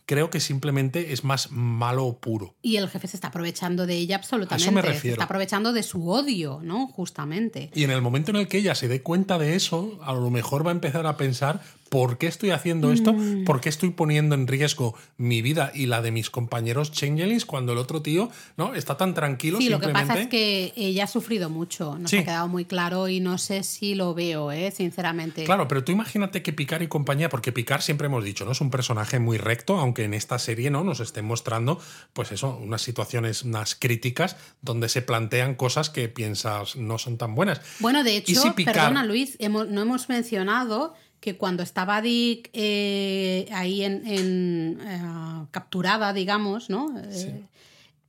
Speaker 1: creo que simplemente es más malo puro.
Speaker 2: Y el jefe se está aprovechando de ella absolutamente.
Speaker 1: A eso me
Speaker 2: Se
Speaker 1: refiero.
Speaker 2: está aprovechando de su odio, ¿no? Justamente.
Speaker 1: Y en el momento en el que ella se dé cuenta de eso, a lo mejor va a empezar a pensar ¿por qué estoy haciendo esto?
Speaker 2: Mm.
Speaker 1: ¿Por qué estoy poniendo en riesgo mi vida y la de mis compañeros changelings cuando el otro tío no está tan tranquilo
Speaker 2: Sí, lo que
Speaker 1: simplemente?
Speaker 2: pasa es que ella ha sufrido mucho, nos
Speaker 1: Sí.
Speaker 2: ha quedado muy claro y no sé si lo veo, ¿eh? sinceramente.
Speaker 1: Claro, pero tú imagínate que Picard y compañía, porque Picard siempre hemos dicho, ¿no? Es un personaje muy recto, aunque en esta serie no nos estén mostrando, pues eso, unas situaciones, unas críticas donde se plantean cosas que piensas no son tan buenas.
Speaker 2: Bueno, de hecho,
Speaker 1: si Picard-
Speaker 2: perdona Luis, hemos- no hemos mencionado que cuando estaba Dick eh, ahí en, en, eh, capturada, digamos, ¿no? Eh,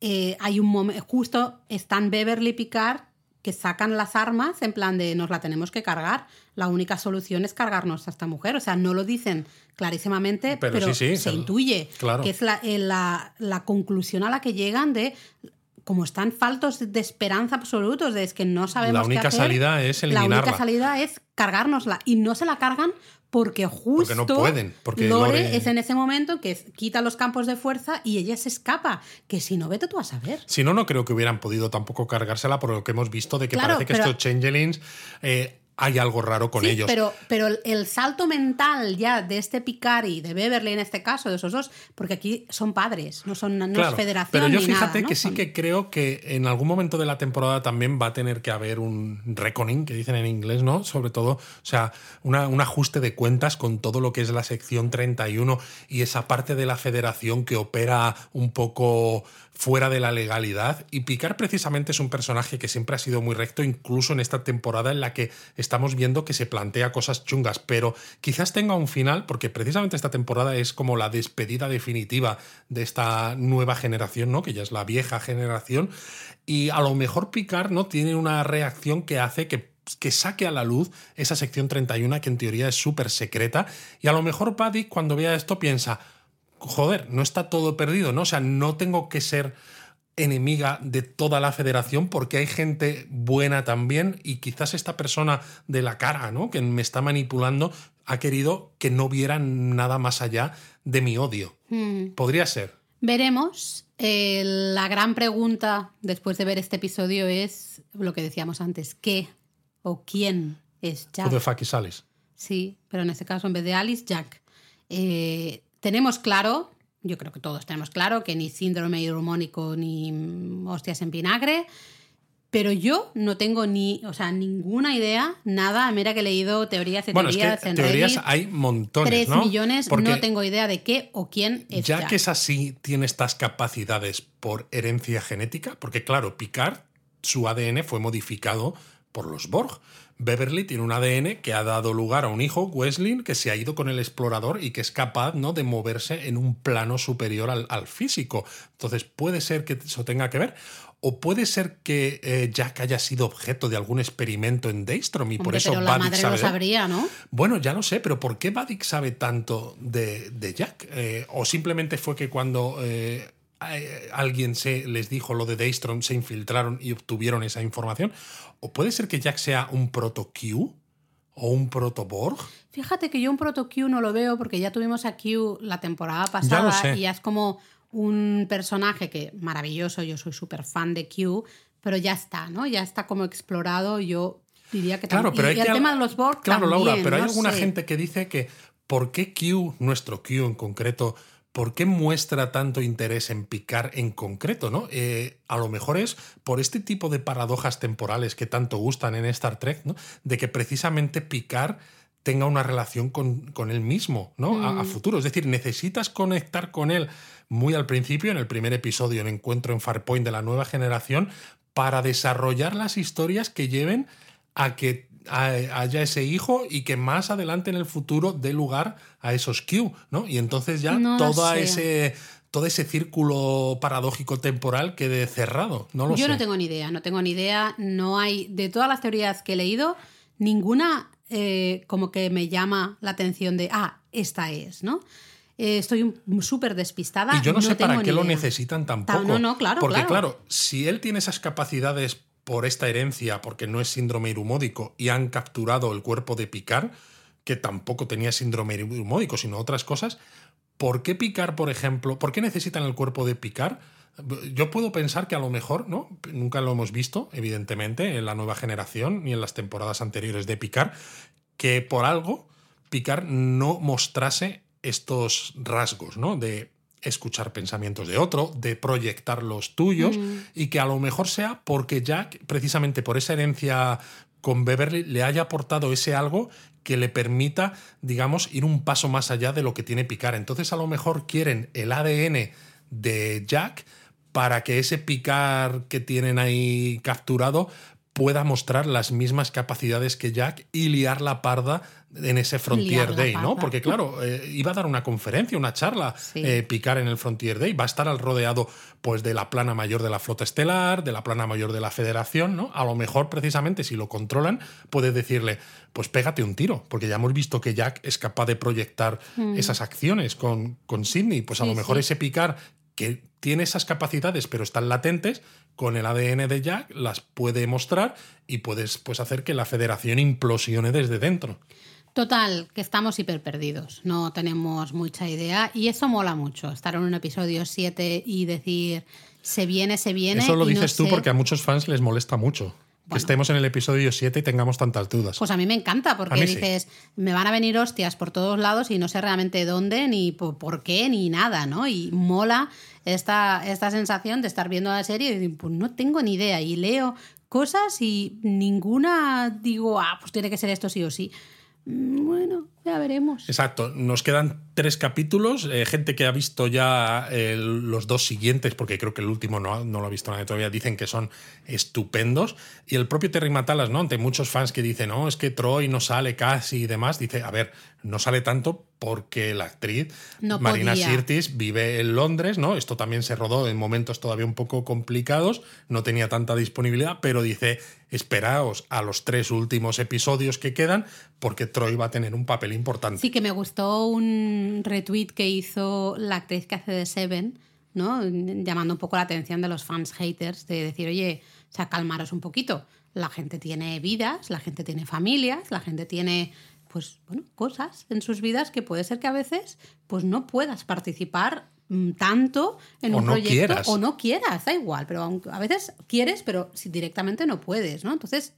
Speaker 2: eh, hay un momento, justo están Beverly Picard que sacan las armas en plan de nos la tenemos que cargar. La única solución es cargarnos a esta mujer. O sea, no lo dicen clarísimamente,
Speaker 1: Pero
Speaker 2: pero,
Speaker 1: sí, sí,
Speaker 2: se
Speaker 1: se lo-
Speaker 2: intuye
Speaker 1: claro.
Speaker 2: que es la, la- la conclusión a la que llegan de como están faltos de esperanza absolutos, de es que no sabemos
Speaker 1: La
Speaker 2: qué
Speaker 1: única
Speaker 2: hacer,
Speaker 1: salida es
Speaker 2: La
Speaker 1: eliminarla.
Speaker 2: única salida es cargárnosla. Y no se la cargan porque justo
Speaker 1: no pueden, porque
Speaker 2: Lore,
Speaker 1: Lore-
Speaker 2: es en ese momento que quita los campos de fuerza y ella se escapa. Que si no, vete tú a saber.
Speaker 1: Si no, no creo que hubieran podido tampoco cargársela por lo que hemos visto de que
Speaker 2: Claro,
Speaker 1: parece que
Speaker 2: pero-
Speaker 1: estos changelings eh, hay algo raro con
Speaker 2: Sí,
Speaker 1: ellos.
Speaker 2: Pero, pero el- salto mental ya de este Picard y de Beverly en este caso, de esos dos, porque aquí son padres, no son no
Speaker 1: Claro,
Speaker 2: es federación.
Speaker 1: pero yo
Speaker 2: ni
Speaker 1: fíjate
Speaker 2: nada, ¿no?
Speaker 1: que sí que creo que en algún momento de la temporada también va a tener que haber un reckoning, que dicen en inglés, ¿no? Sobre todo, o sea, una- un ajuste de cuentas con todo lo que es la sección 31 y esa parte de la federación que opera un poco fuera de la legalidad. Y Picard precisamente es un personaje que siempre ha sido muy recto, incluso en esta temporada en la que estamos viendo que se plantea cosas chungas, pero quizás tenga un final, porque precisamente esta temporada es como la despedida definitiva de esta nueva generación, ¿no? Que ya es la vieja generación. Y a lo mejor Picard, ¿no? Tiene una reacción que hace que que saque a la luz esa sección 31 que en teoría es súper secreta y a lo mejor Paddy cuando vea esto piensa joder, no está todo perdido, ¿no? O sea, no tengo que ser enemiga de toda la federación porque hay gente buena también y quizás esta persona de la cara, ¿no? Que me está manipulando ha querido que no vieran nada más allá de mi odio.
Speaker 2: Mm.
Speaker 1: Podría ser.
Speaker 2: Veremos. Eh, la gran pregunta después de ver este episodio es lo que decíamos antes: ¿qué o quién es Jack?
Speaker 1: Fuck is Alice?
Speaker 2: Sí, pero en este caso, en vez de Alice, Jack. Eh, tenemos claro, yo creo que todos tenemos claro, que ni síndrome hidromónico ni hostias en vinagre. Pero yo no tengo ni, o sea, ninguna idea, nada. Mira que he leído teorías y
Speaker 1: Bueno, es
Speaker 2: teorías
Speaker 1: que
Speaker 2: en
Speaker 1: teorías
Speaker 2: Reddit.
Speaker 1: hay montones,
Speaker 2: Tres
Speaker 1: ¿no?
Speaker 2: millones,
Speaker 1: Porque
Speaker 2: no tengo idea de qué o quién es
Speaker 1: ya
Speaker 2: Jack.
Speaker 1: que es así, tiene estas capacidades por herencia genética, porque claro, Picard, su ADN fue modificado por los Borg. Beverly tiene un ADN que ha dado lugar a un hijo, Wesley, que se ha ido con el explorador y que es capaz ¿no? de moverse en un plano superior al, al físico. Entonces, puede ser que eso tenga que ver. O puede ser que eh, Jack haya sido objeto de algún experimento en Daystrom y por eso
Speaker 2: pero la madre
Speaker 1: sabe
Speaker 2: lo sabría, ¿no?
Speaker 1: Bueno, ya lo sé, pero ¿por qué Vadik sabe tanto de, de Jack? Eh, ¿O simplemente fue que cuando eh, alguien se les dijo lo de Daystrom se infiltraron y obtuvieron esa información? ¿O puede ser que Jack sea un proto-Q? ¿O un proto-Borg?
Speaker 2: Fíjate que yo un proto Q no lo veo porque ya tuvimos a Q la temporada pasada y ya es como un personaje que maravilloso, yo soy súper fan de Q, pero ya está, ¿no? Ya está como explorado, yo diría que
Speaker 1: Claro,
Speaker 2: tam-
Speaker 1: pero
Speaker 2: y,
Speaker 1: hay
Speaker 2: y el tema de los Borg
Speaker 1: Claro, Laura,
Speaker 2: también,
Speaker 1: pero hay alguna
Speaker 2: sé.
Speaker 1: gente que dice que ¿por qué Q, nuestro Q en concreto, por qué muestra tanto interés en picar en concreto? ¿no? Eh, a lo mejor es por este tipo de paradojas temporales que tanto gustan en Star Trek, ¿no? de que precisamente picar tenga una relación con, con él mismo, ¿no? A, a
Speaker 2: Mm.
Speaker 1: futuro. Es decir, necesitas conectar con él muy al principio, en el primer episodio, en Encuentro en Farpoint de la nueva generación, para desarrollar las historias que lleven a que haya ese hijo y que más adelante en el futuro dé lugar a esos Q, ¿no? Y entonces ya
Speaker 2: No
Speaker 1: todo ese todo ese círculo paradójico temporal quede cerrado. No lo
Speaker 2: Yo
Speaker 1: sé.
Speaker 2: no tengo ni idea, no tengo ni idea, no hay, de todas las teorías que he leído, ninguna eh, como que me llama la atención de, ah, esta es, ¿no? Eh, estoy súper despistada.
Speaker 1: Y yo no, sé para qué lo necesitan tampoco.
Speaker 2: no, no, claro,
Speaker 1: Porque
Speaker 2: claro.
Speaker 1: claro, si él tiene esas capacidades por esta herencia, porque no es síndrome irumódico, y han capturado el cuerpo de Picard, que tampoco tenía síndrome irumódico, sino otras cosas, ¿por qué picar, por ejemplo? ¿Por qué necesitan el cuerpo de picar? Yo puedo pensar que a lo mejor, ¿no? Nunca lo hemos visto, evidentemente, en la nueva generación ni en las temporadas anteriores de Picar, que por algo Picar no mostrase estos rasgos, ¿no? De escuchar pensamientos de otro, de proyectar los tuyos,
Speaker 2: Mm.
Speaker 1: y que a lo mejor sea porque Jack, precisamente por esa herencia con Beverly, le haya aportado ese algo que le permita, digamos, ir un paso más allá de lo que tiene Picar. Entonces a lo mejor quieren el ADN de Jack para que ese Picar que tienen ahí capturado pueda mostrar las mismas capacidades que Jack y liar la parda en ese Frontier
Speaker 2: Liar
Speaker 1: Day, ¿no? Porque claro, eh, iba a dar una conferencia, una charla,
Speaker 2: Sí.
Speaker 1: eh, Picar en el Frontier Day, va a estar al rodeado pues de la plana mayor de la flota estelar, de la plana mayor de la Federación, ¿no? A lo mejor precisamente si lo controlan puede decirle, pues pégate un tiro, porque ya hemos visto que Jack es capaz de proyectar esas acciones con, con Sidney, pues a
Speaker 2: Mm. Sí,
Speaker 1: lo mejor
Speaker 2: sí.
Speaker 1: ese Picar que tiene esas capacidades pero están latentes, con el ADN de Jack las puede mostrar y puedes pues, hacer que la Federación implosione desde dentro.
Speaker 2: Total, que estamos hiper perdidos, no tenemos mucha idea y eso mola mucho, estar en un episodio 7 y decir, se viene, se viene.
Speaker 1: Eso lo
Speaker 2: y no
Speaker 1: dices tú
Speaker 2: sé.
Speaker 1: porque a muchos fans les molesta mucho. Que estemos en el episodio 7 y tengamos tantas dudas.
Speaker 2: Pues a mí me encanta porque
Speaker 1: sí.
Speaker 2: dices, me van a venir hostias por todos lados y no sé realmente dónde, ni por, por qué, ni nada, ¿no? Y mola esta, esta sensación de estar viendo la serie y decir, pues no tengo ni idea. Y leo cosas y ninguna digo, ah, pues tiene que ser esto sí o sí. Mm, Bueno, ya veremos.
Speaker 1: Exacto, nos quedan tres capítulos. eh, gente que ha visto ya eh, los dos siguientes, porque creo que el último no, no lo ha visto nadie todavía, dicen que son estupendos. Y el propio Terry Matalas, ¿no? Ante muchos fans que dicen, no, es que Troy no sale casi y demás, dice, a ver, no sale tanto porque la actriz
Speaker 2: No
Speaker 1: Marina
Speaker 2: podía.
Speaker 1: Sirtis vive en Londres, ¿no? Esto también se rodó en momentos todavía un poco complicados, no tenía tanta disponibilidad, pero dice, esperaos a los tres últimos episodios que quedan, porque Troy va a tener un papel importante.
Speaker 2: Sí que me gustó un retweet que hizo la actriz que hace de Seven, ¿no? Llamando un poco la atención de los fans haters, de decir, oye, o sea, calmaros un poquito. La gente tiene vidas, la gente tiene familias, la gente tiene, pues, bueno, cosas en sus vidas que puede ser que a veces, pues, no puedas participar mm, tanto en
Speaker 1: O
Speaker 2: un
Speaker 1: no
Speaker 2: proyecto
Speaker 1: quieras.
Speaker 2: o no quieras, da igual, pero aunque- a veces quieres, pero si directamente no puedes, ¿no? Entonces,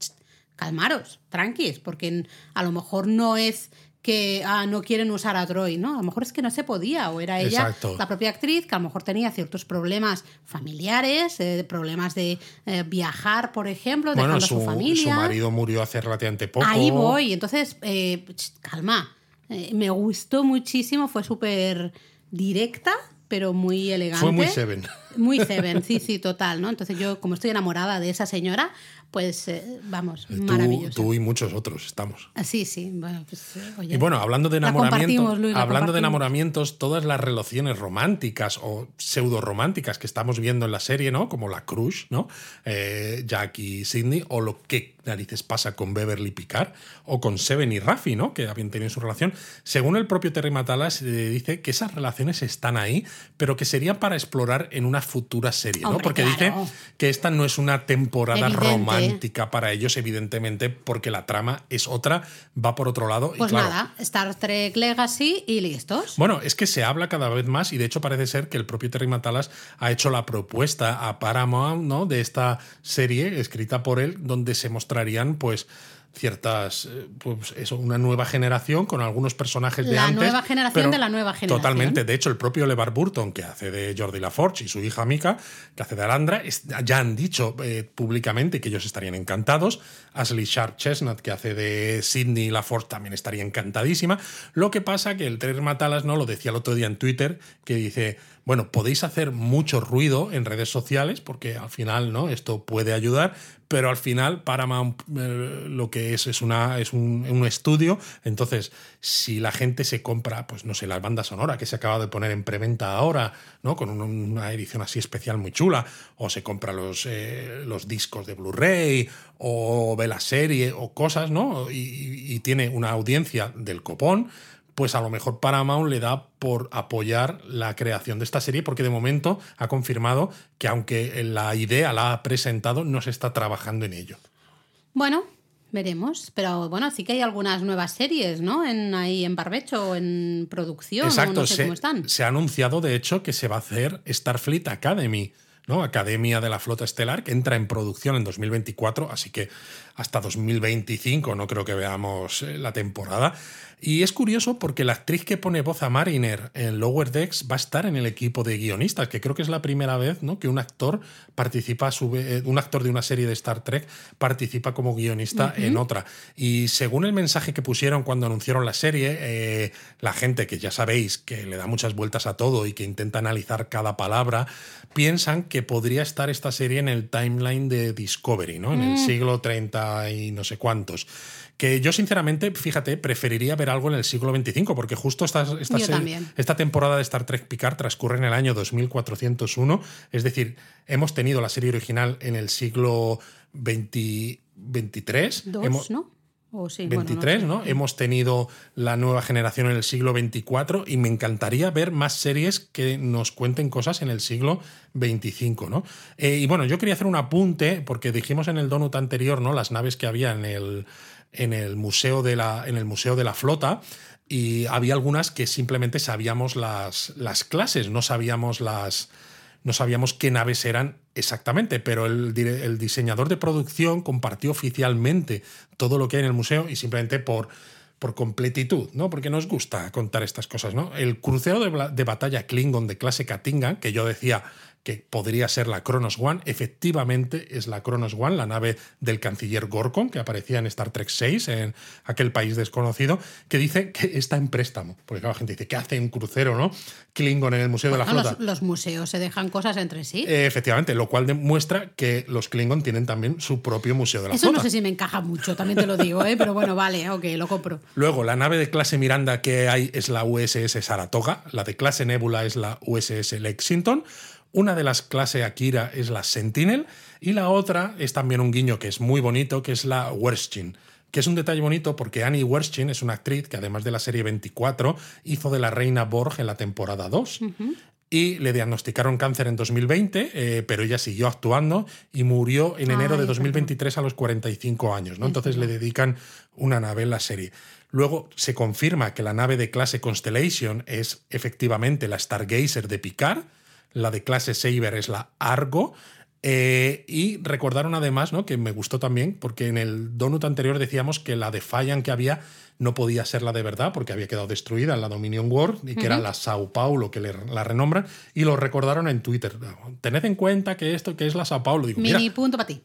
Speaker 2: calmaros, tranquis, porque a lo mejor no es que ah, no quieren usar a Troy, ¿no? A lo mejor es que no se podía, o era ella,
Speaker 1: Exacto.
Speaker 2: la propia actriz, que a lo mejor tenía ciertos problemas familiares, eh, problemas de eh, viajar, por ejemplo,
Speaker 1: Bueno,
Speaker 2: dejando a
Speaker 1: su,
Speaker 2: su familia.
Speaker 1: su marido murió hace relativamente poco.
Speaker 2: Ahí voy. Entonces, eh, calma. Eh, me gustó muchísimo, fue súper directa, pero muy elegante.
Speaker 1: Fue muy Seven.
Speaker 2: Muy Seven, sí, sí, total, ¿no? Entonces yo, como estoy enamorada de esa señora, pues eh, vamos,
Speaker 1: Tú,
Speaker 2: maravilloso.
Speaker 1: tú y muchos otros estamos.
Speaker 2: Ah, Sí, sí, bueno, pues eh, oye.
Speaker 1: Y bueno, hablando de enamoramientos, hablando de enamoramientos, todas las relaciones románticas o pseudo románticas que estamos viendo en la serie, ¿no? Como la crush, ¿no? Eh, Jack y Sidney, o lo que narices pasa con Beverly Picard, o con Seven y Rafi, ¿no? Que habían tenido su relación. Según el propio Terry Matalas, eh, dice que esas relaciones están ahí, pero que serían para explorar en una futura serie, ¿no? Porque
Speaker 2: claro.
Speaker 1: dice que esta no es una temporada
Speaker 2: Evidente.
Speaker 1: romántica para ellos, evidentemente, porque la trama es otra, va por otro lado. y
Speaker 2: Pues
Speaker 1: claro,
Speaker 2: nada, Star Trek Legacy y listos.
Speaker 1: bueno, es que se habla cada vez más y de hecho parece ser que el propio Terry Matalas ha hecho la propuesta a Paramount, ¿no? De esta serie escrita por él, donde se mostrarían, pues ciertas, eh, pues eso, una nueva generación con algunos personajes de
Speaker 2: La
Speaker 1: antes.
Speaker 2: nueva generación de la nueva generación.
Speaker 1: Totalmente. De hecho, el propio LeVar Burton, que hace de Jordi LaForge, y su hija Mika, que hace de Alandra, ya han dicho eh, públicamente que ellos estarían encantados. Ashley Sharp Chestnut, que hace de Sidney LaForge, también estaría encantadísima. Lo que pasa que el Terry Matalas no lo decía el otro día en Twitter, que dice, bueno, podéis hacer mucho ruido en redes sociales, porque al final, ¿no? Esto puede ayudar, pero al final Paramount eh, lo que es es, una, es un, un estudio. Entonces, si la gente se compra, pues no sé, la banda sonora que se acaba de poner en preventa ahora, ¿no? Con un- una edición así especial muy chula, o se compra los, eh, los discos de Blu-ray, o ve la serie, o cosas, ¿no? Y, y tiene una audiencia del copón pues a lo mejor Paramount le da por apoyar la creación de esta serie, porque de momento ha confirmado que aunque la idea la ha presentado, no se está trabajando en ello.
Speaker 2: Bueno, Veremos, pero bueno, sí que hay algunas nuevas series, ¿no? En, ahí en barbecho, en producción,
Speaker 1: Exacto,
Speaker 2: no sé
Speaker 1: se,
Speaker 2: cómo están.
Speaker 1: se ha anunciado de hecho que se va a hacer Starfleet Academy, ¿no? Academia de la Flota Estelar, que entra en producción en 2024, así que hasta 2025 no creo que veamos eh, la temporada. Y es curioso porque la actriz que pone voz a Mariner en Lower Decks va a estar en el equipo de guionistas, que creo que es la primera vez ¿no? que un actor participa, sube, eh, un actor de una serie de Star Trek participa como guionista en otra. Y según el mensaje que pusieron cuando anunciaron la serie, eh, la gente que ya sabéis que le da muchas vueltas a todo y que intenta analizar cada palabra, piensan que podría estar esta serie en el timeline de Discovery, ¿no? En el siglo 30 y no sé cuántos. Que yo, sinceramente, fíjate, preferiría ver algo en el siglo XXV, porque justo esta, esta, serie- temporada de Star Trek Picard transcurre en el año 2401, es decir, hemos tenido la serie original en el siglo XX 23.
Speaker 2: Dos,
Speaker 1: hemos,
Speaker 2: ¿no? O sí, bueno,
Speaker 1: 23,
Speaker 2: sé.
Speaker 1: ¿no? Hemos tenido la nueva generación en el siglo 24 y me encantaría ver más series que nos cuenten cosas en el siglo 25, ¿no? Eh, y bueno, yo quería hacer un apunte porque dijimos en el donut anterior, ¿no? Las naves que había en el, en el museo de la en el museo de la flota y había algunas que simplemente sabíamos las, las clases, no sabíamos las no sabíamos qué naves eran exactamente, pero el, diseñador de producción compartió oficialmente todo lo que hay en el museo y simplemente por, por completitud, ¿no? Porque nos gusta contar estas cosas, ¿no? El crucero de, de batalla Klingon de clase Katinga, que yo decía que podría ser la Kronos One, efectivamente es la Kronos One, la nave del canciller Gorkon, que aparecía en Star Trek VI, en aquel país desconocido, que dice que está en préstamo. Porque claro, la gente dice, ¿qué hace un crucero, no? Klingon en el Museo de la Flota.
Speaker 2: los, los museos se dejan cosas entre sí.
Speaker 1: Eh, efectivamente, lo cual demuestra que los Klingon tienen también su propio museo de la
Speaker 2: Eso
Speaker 1: flota.
Speaker 2: no sé si me encaja mucho, también te lo digo, ¿eh? pero bueno, vale, ok, lo compro.
Speaker 1: Luego, la nave de clase Miranda que hay es la USS Saratoga, la de clase Nebula es la USS Lexington, una de las clase Akira es la Sentinel y la otra es también un guiño que es muy bonito, que es la Werschin. Que es un detalle bonito porque Annie Werschin es una actriz que además de la serie 24 hizo de la reina Borg en la temporada 2. Y le diagnosticaron cáncer en 2020, eh, pero ella siguió actuando y murió en enero
Speaker 2: Ay,
Speaker 1: de
Speaker 2: es verdad.
Speaker 1: 2023 a los 45 años. ¿no? Entonces le dedican una nave en la serie. Luego se confirma que la nave de clase Constellation es efectivamente la Stargazer de Picard, la de clase Saber es la Argo. eh, y recordaron además, ¿no? que me gustó también, porque en el donut anterior decíamos que la Defiant que había no podía ser la de verdad, porque había quedado destruida en la Dominion War, y que era la Sao Paulo, que le- la renombran, y lo recordaron en Twitter. Tened en cuenta que esto que es la Sao Paulo. Digo, mira,
Speaker 2: Mini punto para ti.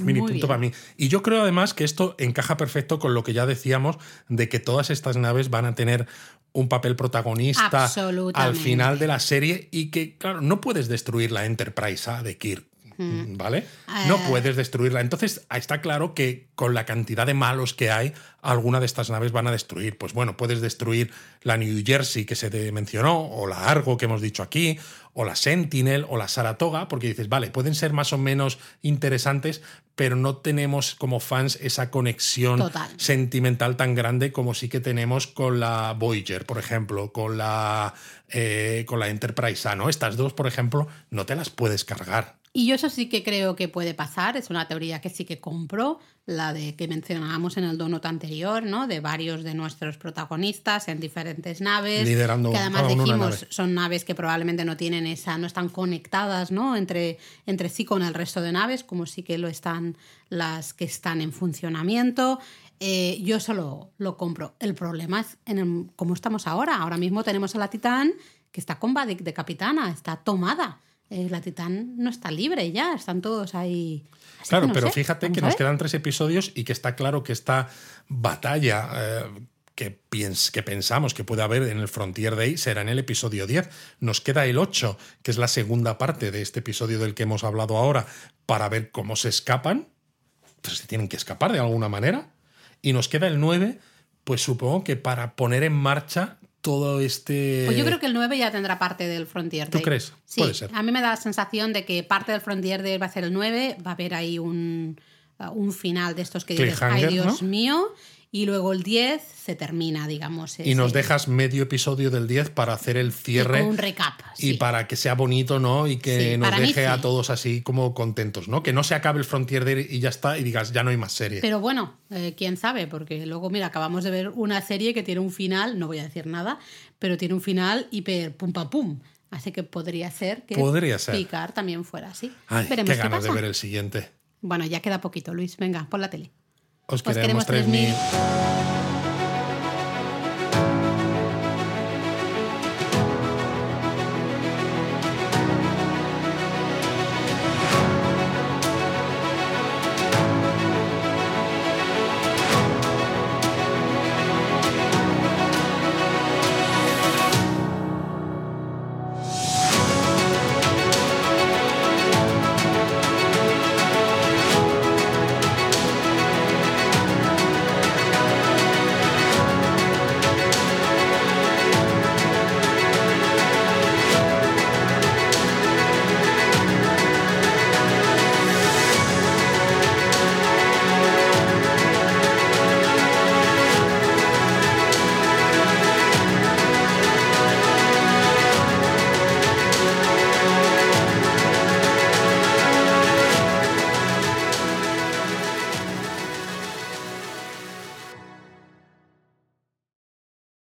Speaker 1: Mini
Speaker 2: Muy
Speaker 1: punto
Speaker 2: bien.
Speaker 1: para mí. Y yo creo además que esto encaja perfecto con lo que ya decíamos de que todas estas naves van a tener un papel protagonista al final de la serie y que, claro, no puedes destruir la Enterprise A de Kirk. ¿Vale? No
Speaker 2: Eh.
Speaker 1: puedes destruirla. Entonces, está claro que con la cantidad de malos que hay, alguna de estas naves van a destruir. Pues bueno, puedes destruir la New Jersey que se te mencionó, o la Argo que hemos dicho aquí, o la Sentinel, o la Saratoga, porque dices, vale, pueden ser más o menos interesantes, pero no tenemos como fans esa conexión
Speaker 2: Total.
Speaker 1: sentimental tan grande como sí que tenemos con la Voyager, por ejemplo, con la, eh, con la Enterprise A, ¿no? Estas dos, por ejemplo, no te las puedes cargar.
Speaker 2: Y yo eso sí que creo que puede pasar, es una teoría que sí que compro, la de que mencionábamos en el donut anterior, ¿no? De varios de nuestros protagonistas en diferentes naves.
Speaker 1: Liderando
Speaker 2: que además dijimos
Speaker 1: nave.
Speaker 2: son naves que probablemente no tienen esa, no están conectadas, ¿no? Entre, entre sí con el resto de naves, como sí que lo están las que están en funcionamiento. Eh, yo solo lo compro. El problema es en el- cómo estamos ahora. Ahora mismo tenemos a la Titán que está con Vadik de capitana, está tomada. Eh, la Titán no está libre ya, están todos ahí. Así
Speaker 1: Claro,
Speaker 2: no
Speaker 1: pero
Speaker 2: sé,
Speaker 1: fíjate que nos quedan tres episodios y que está claro que esta batalla eh, que, piens- que pensamos que puede haber en el Frontier Day será en el episodio 10. Nos queda el 8, que es la segunda parte de este episodio del que hemos hablado ahora, para ver cómo se escapan. Pues se tienen que escapar de alguna manera. Y nos queda el 9, pues supongo que para poner en marcha todo este...
Speaker 2: Pues yo creo que el 9 ya tendrá parte del Frontier
Speaker 1: ¿Tú
Speaker 2: Day.
Speaker 1: crees?
Speaker 2: Sí,
Speaker 1: Puede ser.
Speaker 2: a mí me da la sensación de que parte del Frontier Day va a ser el 9, va a haber ahí un, uh, un final de estos que dices, ay Dios
Speaker 1: ¿no?
Speaker 2: mío, y luego el 10 se termina, digamos.
Speaker 1: Y nos dejas medio episodio del 10 para hacer el cierre.
Speaker 2: y un recap.
Speaker 1: Y para que sea bonito, ¿no? Y que
Speaker 2: Sí,
Speaker 1: nos deje a todos así como contentos, ¿no? Que no se acabe el Frontier Day y ya está, y digas, ya no hay más serie.
Speaker 2: Pero bueno, eh, quién sabe, porque luego, mira, acabamos de ver una serie que tiene un final, no voy a decir nada, pero tiene un final hiper pum pa pum. Así que podría ser que
Speaker 1: Podría ser.
Speaker 2: Picar también fuera así.
Speaker 1: Ay,
Speaker 2: Veremos
Speaker 1: qué
Speaker 2: qué,
Speaker 1: ganas de ver el siguiente.
Speaker 2: Bueno, ya queda poquito, Luis. Venga, pon la tele.
Speaker 1: Os
Speaker 2: Os
Speaker 1: queremos
Speaker 2: queremos
Speaker 1: 3000.
Speaker 2: 3000.